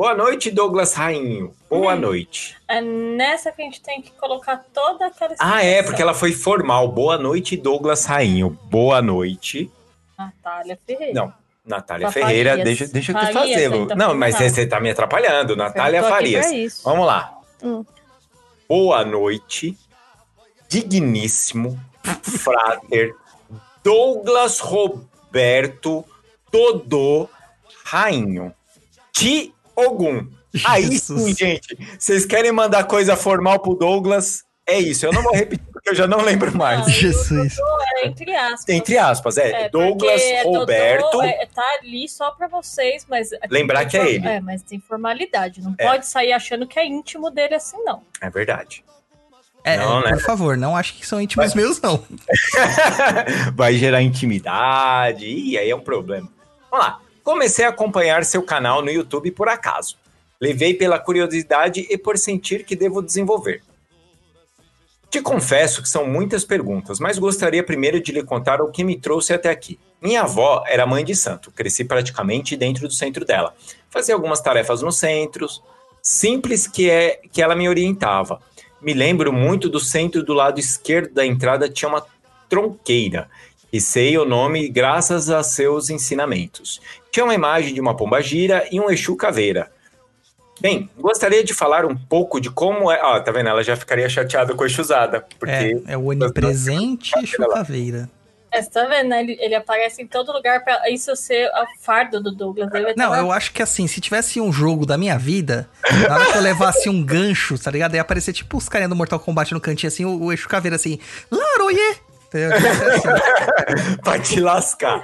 Boa noite, Douglas Rainho. Boa noite. É nessa que a gente tem que colocar toda aquela Ah, é, porque ela foi formal. Boa noite, Douglas Rainho. Boa noite. Natália Ferreira. Não, Natália Só Ferreira, Farias. deixa, deixa eu te Farias, fazer. ele Lu. tá Não, mas errado. você tá me atrapalhando. Natália Eu Farias. Vamos lá. Hum. Boa noite, digníssimo frater Douglas Roberto Dodô Rainho. Ti Ogum. Aí Jesus. sim, gente. Vocês querem mandar coisa formal pro Douglas? É isso. Eu não vou repetir porque eu já não lembro mais. Não, Jesus. É entre aspas. Entre aspas, é. É, Douglas Dodô Roberto. é- tá ali só pra vocês, mas. aqui Lembrar que é ele. É, mas tem formalidade. Não É. pode sair achando que é íntimo dele assim, não. É verdade. É, Não, né? por favor, não acho que são íntimos meus, não. Vai gerar intimidade, e aí é um problema. Vamos lá. Comecei a acompanhar seu canal no YouTube por acaso. Levei pela curiosidade e por sentir que devo desenvolver. Te confesso que são muitas perguntas, mas gostaria primeiro de lhe contar o que me trouxe até aqui. Minha avó era mãe de santo, cresci praticamente dentro do centro dela. Fazia algumas tarefas no centro, simples que é que ela me orientava. Me lembro muito do centro do lado esquerdo da entrada tinha uma tronqueira, e sei o nome graças a seus ensinamentos. Tinha uma imagem de uma pombagira e um Exu caveira. Bem, gostaria de falar um pouco de como é. Ó, tá vendo? Ela já ficaria chateada com a Exusada, porque É, é o onipresente chucaveira. É, você tá vendo, né? Ele, ele aparece em todo lugar pra isso ser o fardo do Douglas. Não, eu acho que assim, se tivesse um jogo da minha vida, na hora que eu levasse um gancho, tá ligado? Ia aparecer tipo os carinha do Mortal Kombat no cantinho assim, o, o eixo caveira assim, Laroye! Ia ser assim. Te lascar.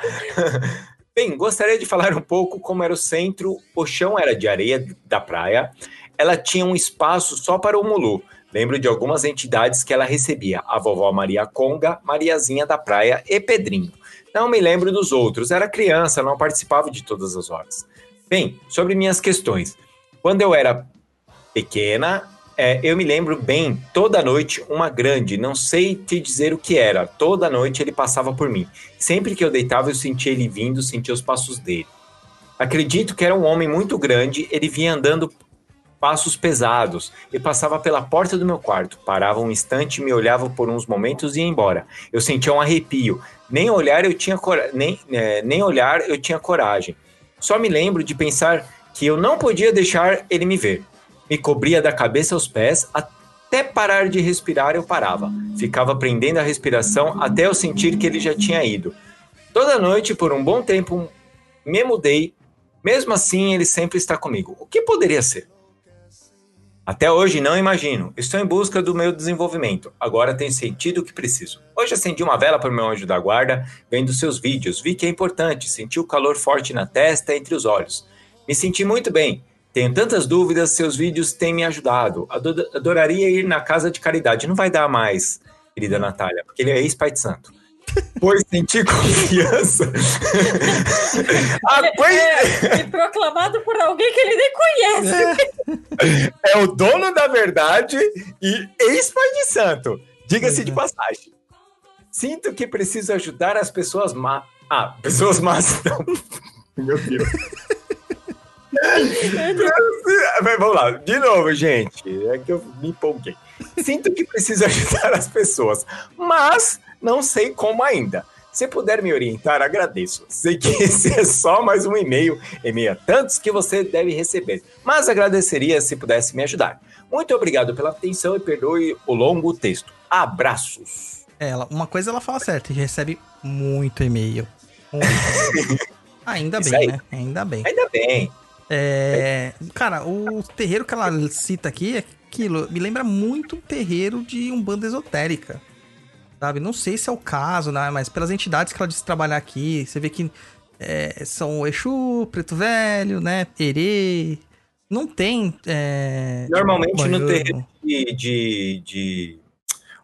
Bem, gostaria de falar um pouco como era o centro. O chão era de areia da praia. Ela tinha um espaço só para o Mulu. Lembro de algumas entidades que ela recebia: a vovó Maria Conga, Mariazinha da Praia e Pedrinho. Não me lembro dos outros, era criança, não participava de todas as horas. Bem, sobre minhas questões. Quando eu era pequena, é, eu me lembro bem, toda noite, uma grande, não sei te dizer o que era, toda noite ele passava por mim. Sempre que eu deitava, eu sentia ele vindo, sentia os passos dele. Acredito que era um homem muito grande, ele vinha andando passos pesados e passava pela porta do meu quarto. Parava um instante, me olhava por uns momentos e ia embora. Eu sentia um arrepio. Nem olhar eu tinha cora... nem, é, nem olhar eu tinha coragem. Só me lembro de pensar que eu não podia deixar ele me ver. Me cobria da cabeça aos pés Até parar de respirar, eu parava. Ficava prendendo a respiração até eu sentir que ele já tinha ido. Toda noite, por um bom tempo, me mudei. Mesmo assim, ele sempre está comigo. O que poderia ser? Até hoje não imagino. Estou em busca do meu desenvolvimento. Agora tenho sentido o que preciso. Hoje acendi uma vela para o meu anjo da guarda, vendo seus vídeos. Vi que é importante. Senti o calor forte na testa, entre os olhos. Me senti muito bem. Tenho tantas dúvidas, seus vídeos têm me ajudado. Ado- Adoraria ir na casa de caridade. Não vai dar mais, querida Natália, porque ele é ex-pai de santo. Pois senti confiança. A coisa- É, e proclamado por alguém que ele nem conhece. é o dono da verdade e ex-pai de santo. Diga-se de passagem. Sinto que preciso ajudar as pessoas má. Ah, pessoas más não. Meu Deus. Vamos lá, de novo, gente. É que eu me empolguei. Sinto que preciso ajudar as pessoas, mas não sei como ainda. Se puder me orientar, agradeço. Sei que esse é só mais um e-mail, em meio a tantos que você deve receber, mas agradeceria se pudesse me ajudar. Muito obrigado pela atenção e perdoe o longo texto. Abraços. É, Ela, uma coisa ela fala certo, a gente recebe muito e-mail. Muito. Ainda bem, né? Ainda bem. Ainda bem. É, cara, o terreiro que ela cita aqui é aquilo, me lembra muito um terreiro de Umbanda esotérica. Sabe? Não sei se é o caso, né? Mas pelas entidades que ela disse trabalhar aqui, você vê que é, são Exu, Preto Velho, né? Herê. Não tem. É, Normalmente no Baiano. terreiro de, de, de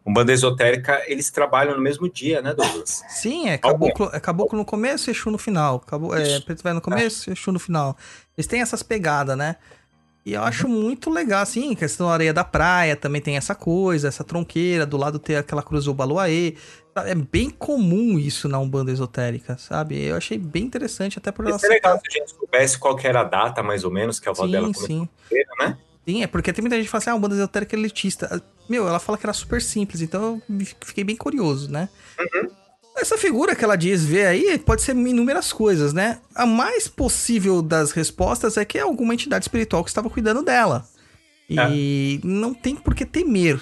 Umbanda esotérica, eles trabalham no mesmo dia, né, Douglas? Sim, é caboclo, é caboclo no começo e Exu no final. Cabo, é, preto velho no começo e Exu no final. Eles têm essas pegadas, né? E eu Uhum. acho muito legal, assim, questão da areia da praia também tem essa coisa, essa tronqueira, do lado tem aquela cruz do Baluaê. Sabe? É bem comum isso na Umbanda esotérica, sabe? Eu achei bem interessante, até por ela Seria legal se a gente soubesse qual era a data, mais ou menos, que a avó dela Sim, começou sim. a ter, né? Sim, é porque tem muita gente que fala assim, ah, a Umbanda esotérica é elitista. Meu, ela fala que era super simples, então eu fiquei bem curioso, né? Essa figura que ela diz ver aí pode ser inúmeras coisas, né? A mais possível das respostas é que é alguma entidade espiritual que estava cuidando dela. E não tem por que temer,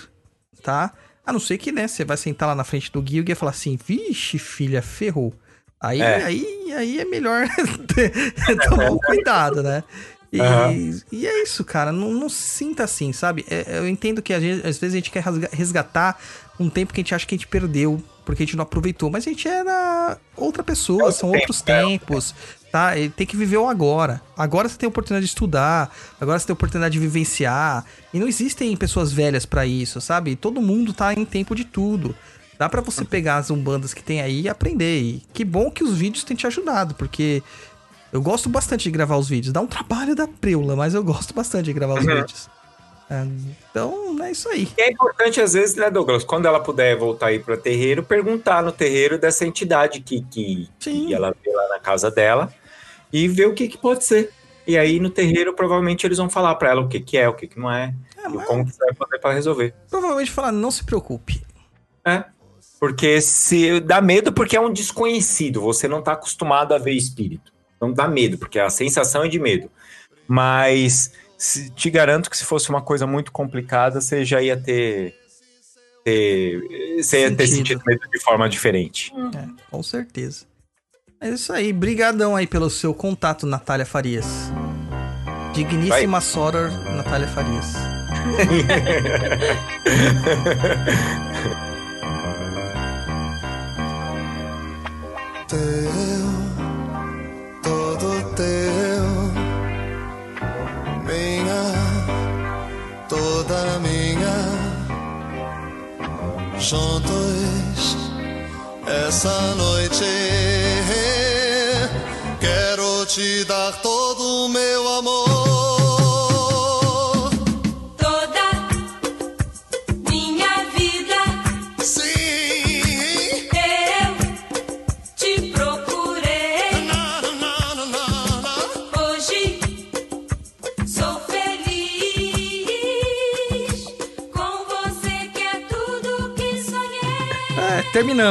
tá? A não ser que, né, você vai sentar lá na frente do guia e falar assim, vixe, filha, ferrou. Aí, É. aí, aí é melhor ter- tomar um cuidado, né? E, Aham. e é isso, cara. Não, não se sinta assim, sabe? É- eu entendo que às vezes, a gente quer resgatar um tempo que a gente acha que a gente perdeu, porque a gente não aproveitou. Mas a gente era outra pessoa, É são tempo, outros é. tempos, tá? E tem que viver o agora. Agora você tem a oportunidade de estudar, agora você tem a oportunidade de vivenciar. E não existem pessoas velhas pra isso, sabe? Todo mundo tá em tempo de tudo. Dá pra você pegar as umbandas que tem aí e aprender. E que bom que os vídeos têm te ajudado, porque eu gosto bastante de gravar os vídeos. Dá um trabalho da preula, mas eu gosto bastante de gravar os Uhum. vídeos. É, então, é isso aí. E é importante, às vezes, né, Douglas, quando ela puder voltar aí para terreiro, perguntar no terreiro dessa entidade que, que, que ela vê lá na casa dela e ver o que, que pode ser. E aí, no terreiro, provavelmente eles vão falar para ela o que, que é, o que, que não é, É, e como que você vai fazer para resolver. provavelmente falar, não se preocupe. É. Porque se dá medo porque é um desconhecido, você não tá acostumado a ver espírito. Então dá medo, porque a sensação é de medo. Mas se- te garanto que se fosse uma coisa muito complicada, você já ia ter. ter você ia ter Sentido. medo de forma diferente. É, com certeza. É isso aí. Brigadão aí pelo seu contato, Natália Farias. Digníssima Soror, Natália Farias. essa noite.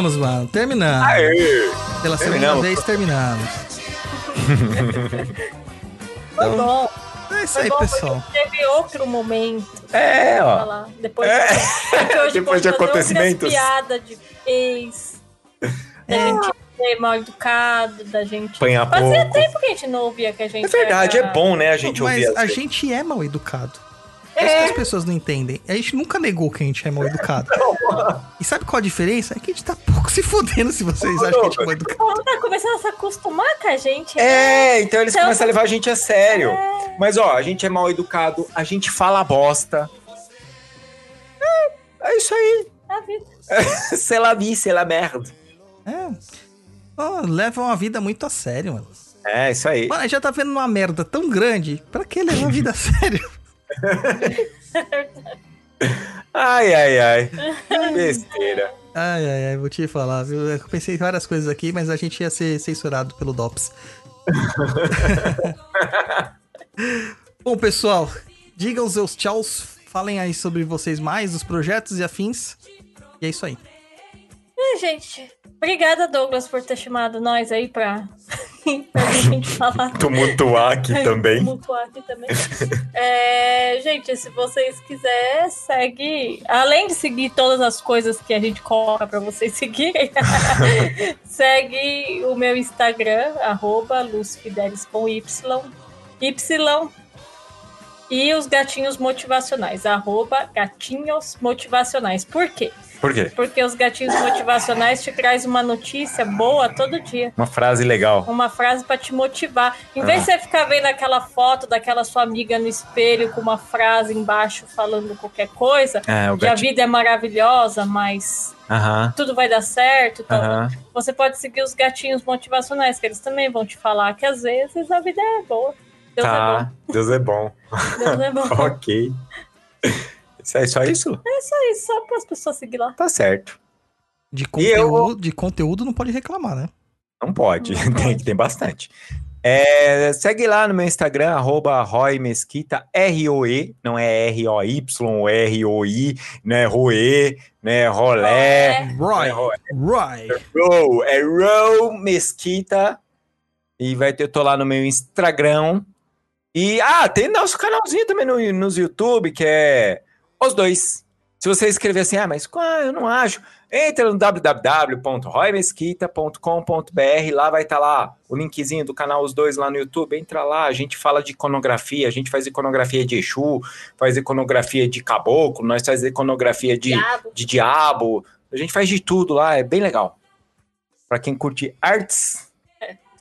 Terminamos, mano. Terminamos. Aê! Pela segunda terminamos. vez, terminamos. Foi bom. É isso Foi aí, bom pessoal. teve outro momento. É, ó. falar. Depois, É. hoje Depois de acontecimentos. piadas de ex, da É. gente ser mal educado, da gente. Apanhar Fazia pouco. tempo que a gente não ouvia que a gente. É verdade, é era- bom, né, a gente Mas ouvir as a vezes. gente é mal educado. É isso que as pessoas não entendem. A gente nunca negou que a gente é mal educado. E sabe qual a diferença? É que a gente tá pouco se fodendo se vocês acham que a gente é mal O educado. povo tá começando a se acostumar com a gente. né? É, então eles Então- começam a levar a gente a sério. Mas, ó, a gente é mal educado, a gente fala bosta. É, é isso aí. A vida. C'est la vie, c'est la merde. É. Ó, levam a vida muito a sério, mano. É, isso aí. Mano, já tá vendo uma merda tão grande. Pra que levar a vida a sério? Ai, ai, ai. Besteira. Ai, ai, ai, vou te falar, viu? Eu pensei em várias coisas aqui, mas a gente ia ser censurado pelo DOPS. Bom, pessoal, digam os seus tchauz, falem aí sobre vocês mais, os projetos e afins. E é isso aí. É, gente. Obrigada, Douglas, por ter chamado nós aí pra, pra gente falar. Tumultuar aqui também. Tumultuar aqui também. É, gente, se vocês quiserem, segue. Além de seguir todas as coisas que a gente coloca pra vocês seguirem, segue o meu Instagram, arroba Lucifidelis com Y. Y. E os gatinhos motivacionais, arroba gatinhos motivacionais. Por quê? Por quê? Porque os gatinhos motivacionais te traz uma notícia boa todo dia. Uma frase legal. Uma frase pra te motivar. Em vez Ah. de você ficar vendo aquela foto daquela sua amiga no espelho com uma frase embaixo falando qualquer coisa, É, que a vida é maravilhosa, mas Aham, tudo vai dar certo. Então, aham. Você pode seguir os gatinhos motivacionais, que eles também vão te falar que às vezes a vida é boa. Deus Tá, Deus é bom. é bom. Deus é bom. ok. Isso é só isso? É isso aí, só para as pessoas seguir lá. Tá certo. De E eu- conteúdo, de conteúdo não pode reclamar, né? Não pode, Não tem, pode. tem bastante. É, segue lá no meu Instagram, arroba Roy Mesquita, R-O-E, não é R-O-Y, R-O-I, não é Roe, não é Rolé, Roy, é Roy. Roy. Row, é Row Mesquita. E vai ter, eu tô lá no meu Instagram. E, ah, tem nosso canalzinho também no, nos YouTube, que é os dois. Se você escrever assim, ah, mas qual, eu não acho. Entra no www.roymesquita.com.br, lá vai estar lá o linkzinho do canal Os Dois lá no YouTube. Entra lá, a gente fala de iconografia, a gente faz iconografia de Exu, faz iconografia de caboclo, nós faz iconografia de, Diabo. de diabo, a gente faz de tudo lá, é bem legal. Pra quem curte artes,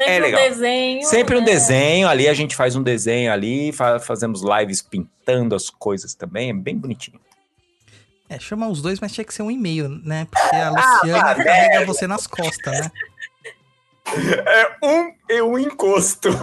Sempre É um legal. desenho. sempre um né? desenho ali, a gente faz um desenho ali, fa- fazemos lives pintando as coisas também, é bem bonitinho. É, chama os dois, mas tinha que ser um e-mail, né? Porque a Luciana carrega você nas costas, né? É um e um encosto.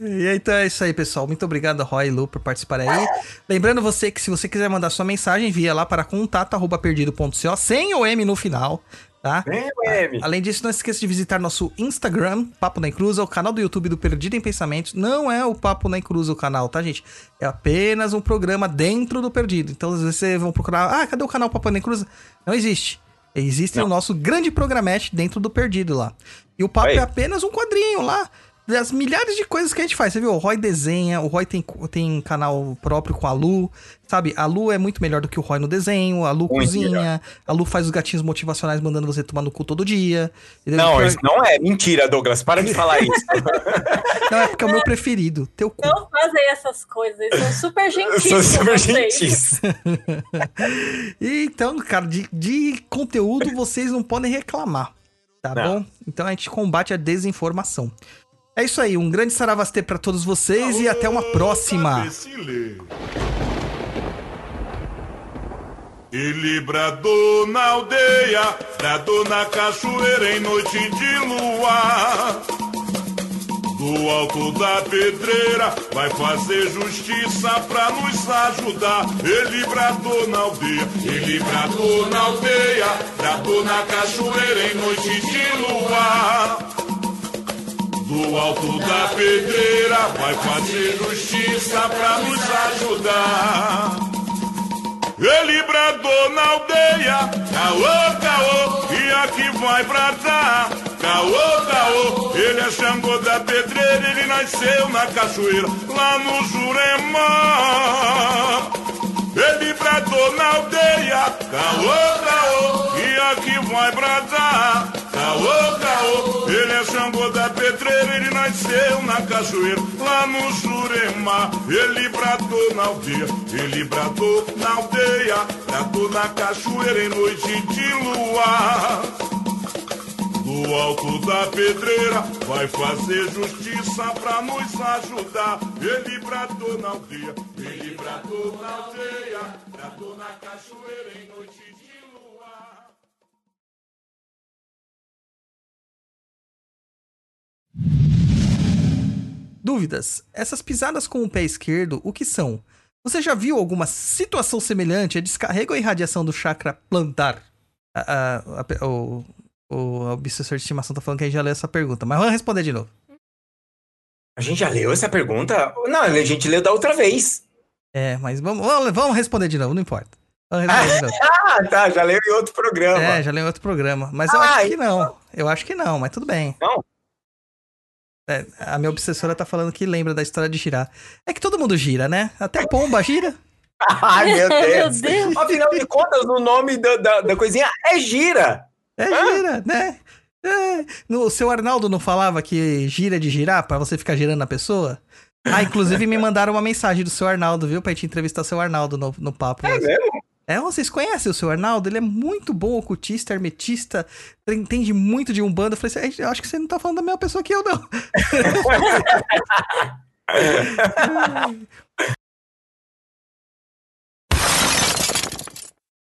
E aí, então é isso aí, pessoal. Muito obrigado, Roy e Lu, por participarem aí. Lembrando você que se você quiser mandar sua mensagem, envia lá para contato.perdido.co, sem o M no final, tá? Vem, M. Além disso, não esqueça de visitar nosso Instagram, Papo na Encruza, o canal do YouTube do Perdido em Pensamentos. Não é o Papo na Encruza o canal, tá, gente? É apenas um programa dentro do Perdido. Então, às vezes vocês vão procurar, ah, cadê o canal Papo na Encruza? Não existe. Existe Não. o nosso grande programete dentro do Perdido lá. E o Papo Aí. é apenas um quadrinho lá. Das milhares de coisas que a gente faz. Você viu? O Roy desenha, o Roy tem, tem canal próprio com a Lu. Sabe? A Lu é muito melhor do que o Roy no desenho. A Lu Muito cozinha. melhor. A Lu faz os gatinhos motivacionais mandando você tomar no cu todo dia. entendeu? Não, Pior- isso não é mentira, Douglas. Para de falar isso. Não, é porque é o meu preferido. Teu cu. Não fazem essas coisas, são super gentis. com super gentis. Então, cara, de, de conteúdo vocês não podem reclamar. Tá Não. bom? Então a gente combate a desinformação. É isso aí. Um grande saravastê pra todos vocês e até uma próxima. Ele bradou na aldeia, bradou na cachoeira em noite de luar. Do alto da pedreira, vai fazer justiça pra nos ajudar. Ele bradou na aldeia, ele bradou na aldeia, bradou na cachoeira em noite de luar. Do alto da pedreira, vai fazer justiça pra nos ajudar. Ele bradou na aldeia, caô, caô, e aqui vai bradar. Caô, caô, ele é Xangô da pedreira, ele nasceu na cachoeira, lá no Jurema. Ele bradou na aldeia, caô, caô, e aqui vai bradar, caô, caô. Ele é Xangô da pedreira, ele nasceu na cachoeira, lá no Jurema. Ele bradou na aldeia, ele bradou na aldeia, bradou na cachoeira em noite de luar. Do alto da pedreira vai fazer justiça pra nos ajudar. Ele bradou na aldeia, ele bradou na aldeia, bradou na cachoeira em noite de Dúvidas. Essas pisadas com o pé esquerdo, o que são? Você já viu alguma situação semelhante a descarrego ou irradiação do chakra plantar? A, a- a- o, o obsessor de estimação tá falando que a gente já leu essa pergunta, mas vamos responder de novo. A gente já leu essa pergunta? Não, a gente leu da outra vez. É, mas vamos, vamos, responder de novo, não importa. Vamos responder de novo. Ah, tá, já leu em outro programa. É, já leu em outro programa. Mas eu Ah, acho que não. Eu acho que não, mas tudo bem. Não? É, a minha obsessora tá falando que lembra da história de girar. É que todo mundo gira, né? Até pomba gira. Ai, meu Meu Deus. Deus. Afinal de contas, o nome da, da, da coisinha é gira. É gira, né? É. No, o seu Arnaldo não falava que gira de girar pra você ficar girando na pessoa? Ah, inclusive me mandaram uma mensagem do seu Arnaldo, viu? Pra gente entrevistar o seu Arnaldo no, no papo. É mesmo? É, vocês conhecem o seu Arnaldo? Ele é muito bom ocultista, hermetista, entende muito de Umbanda. Eu falei assim, "É, eu acho que você não tá falando da mesma pessoa que eu, não.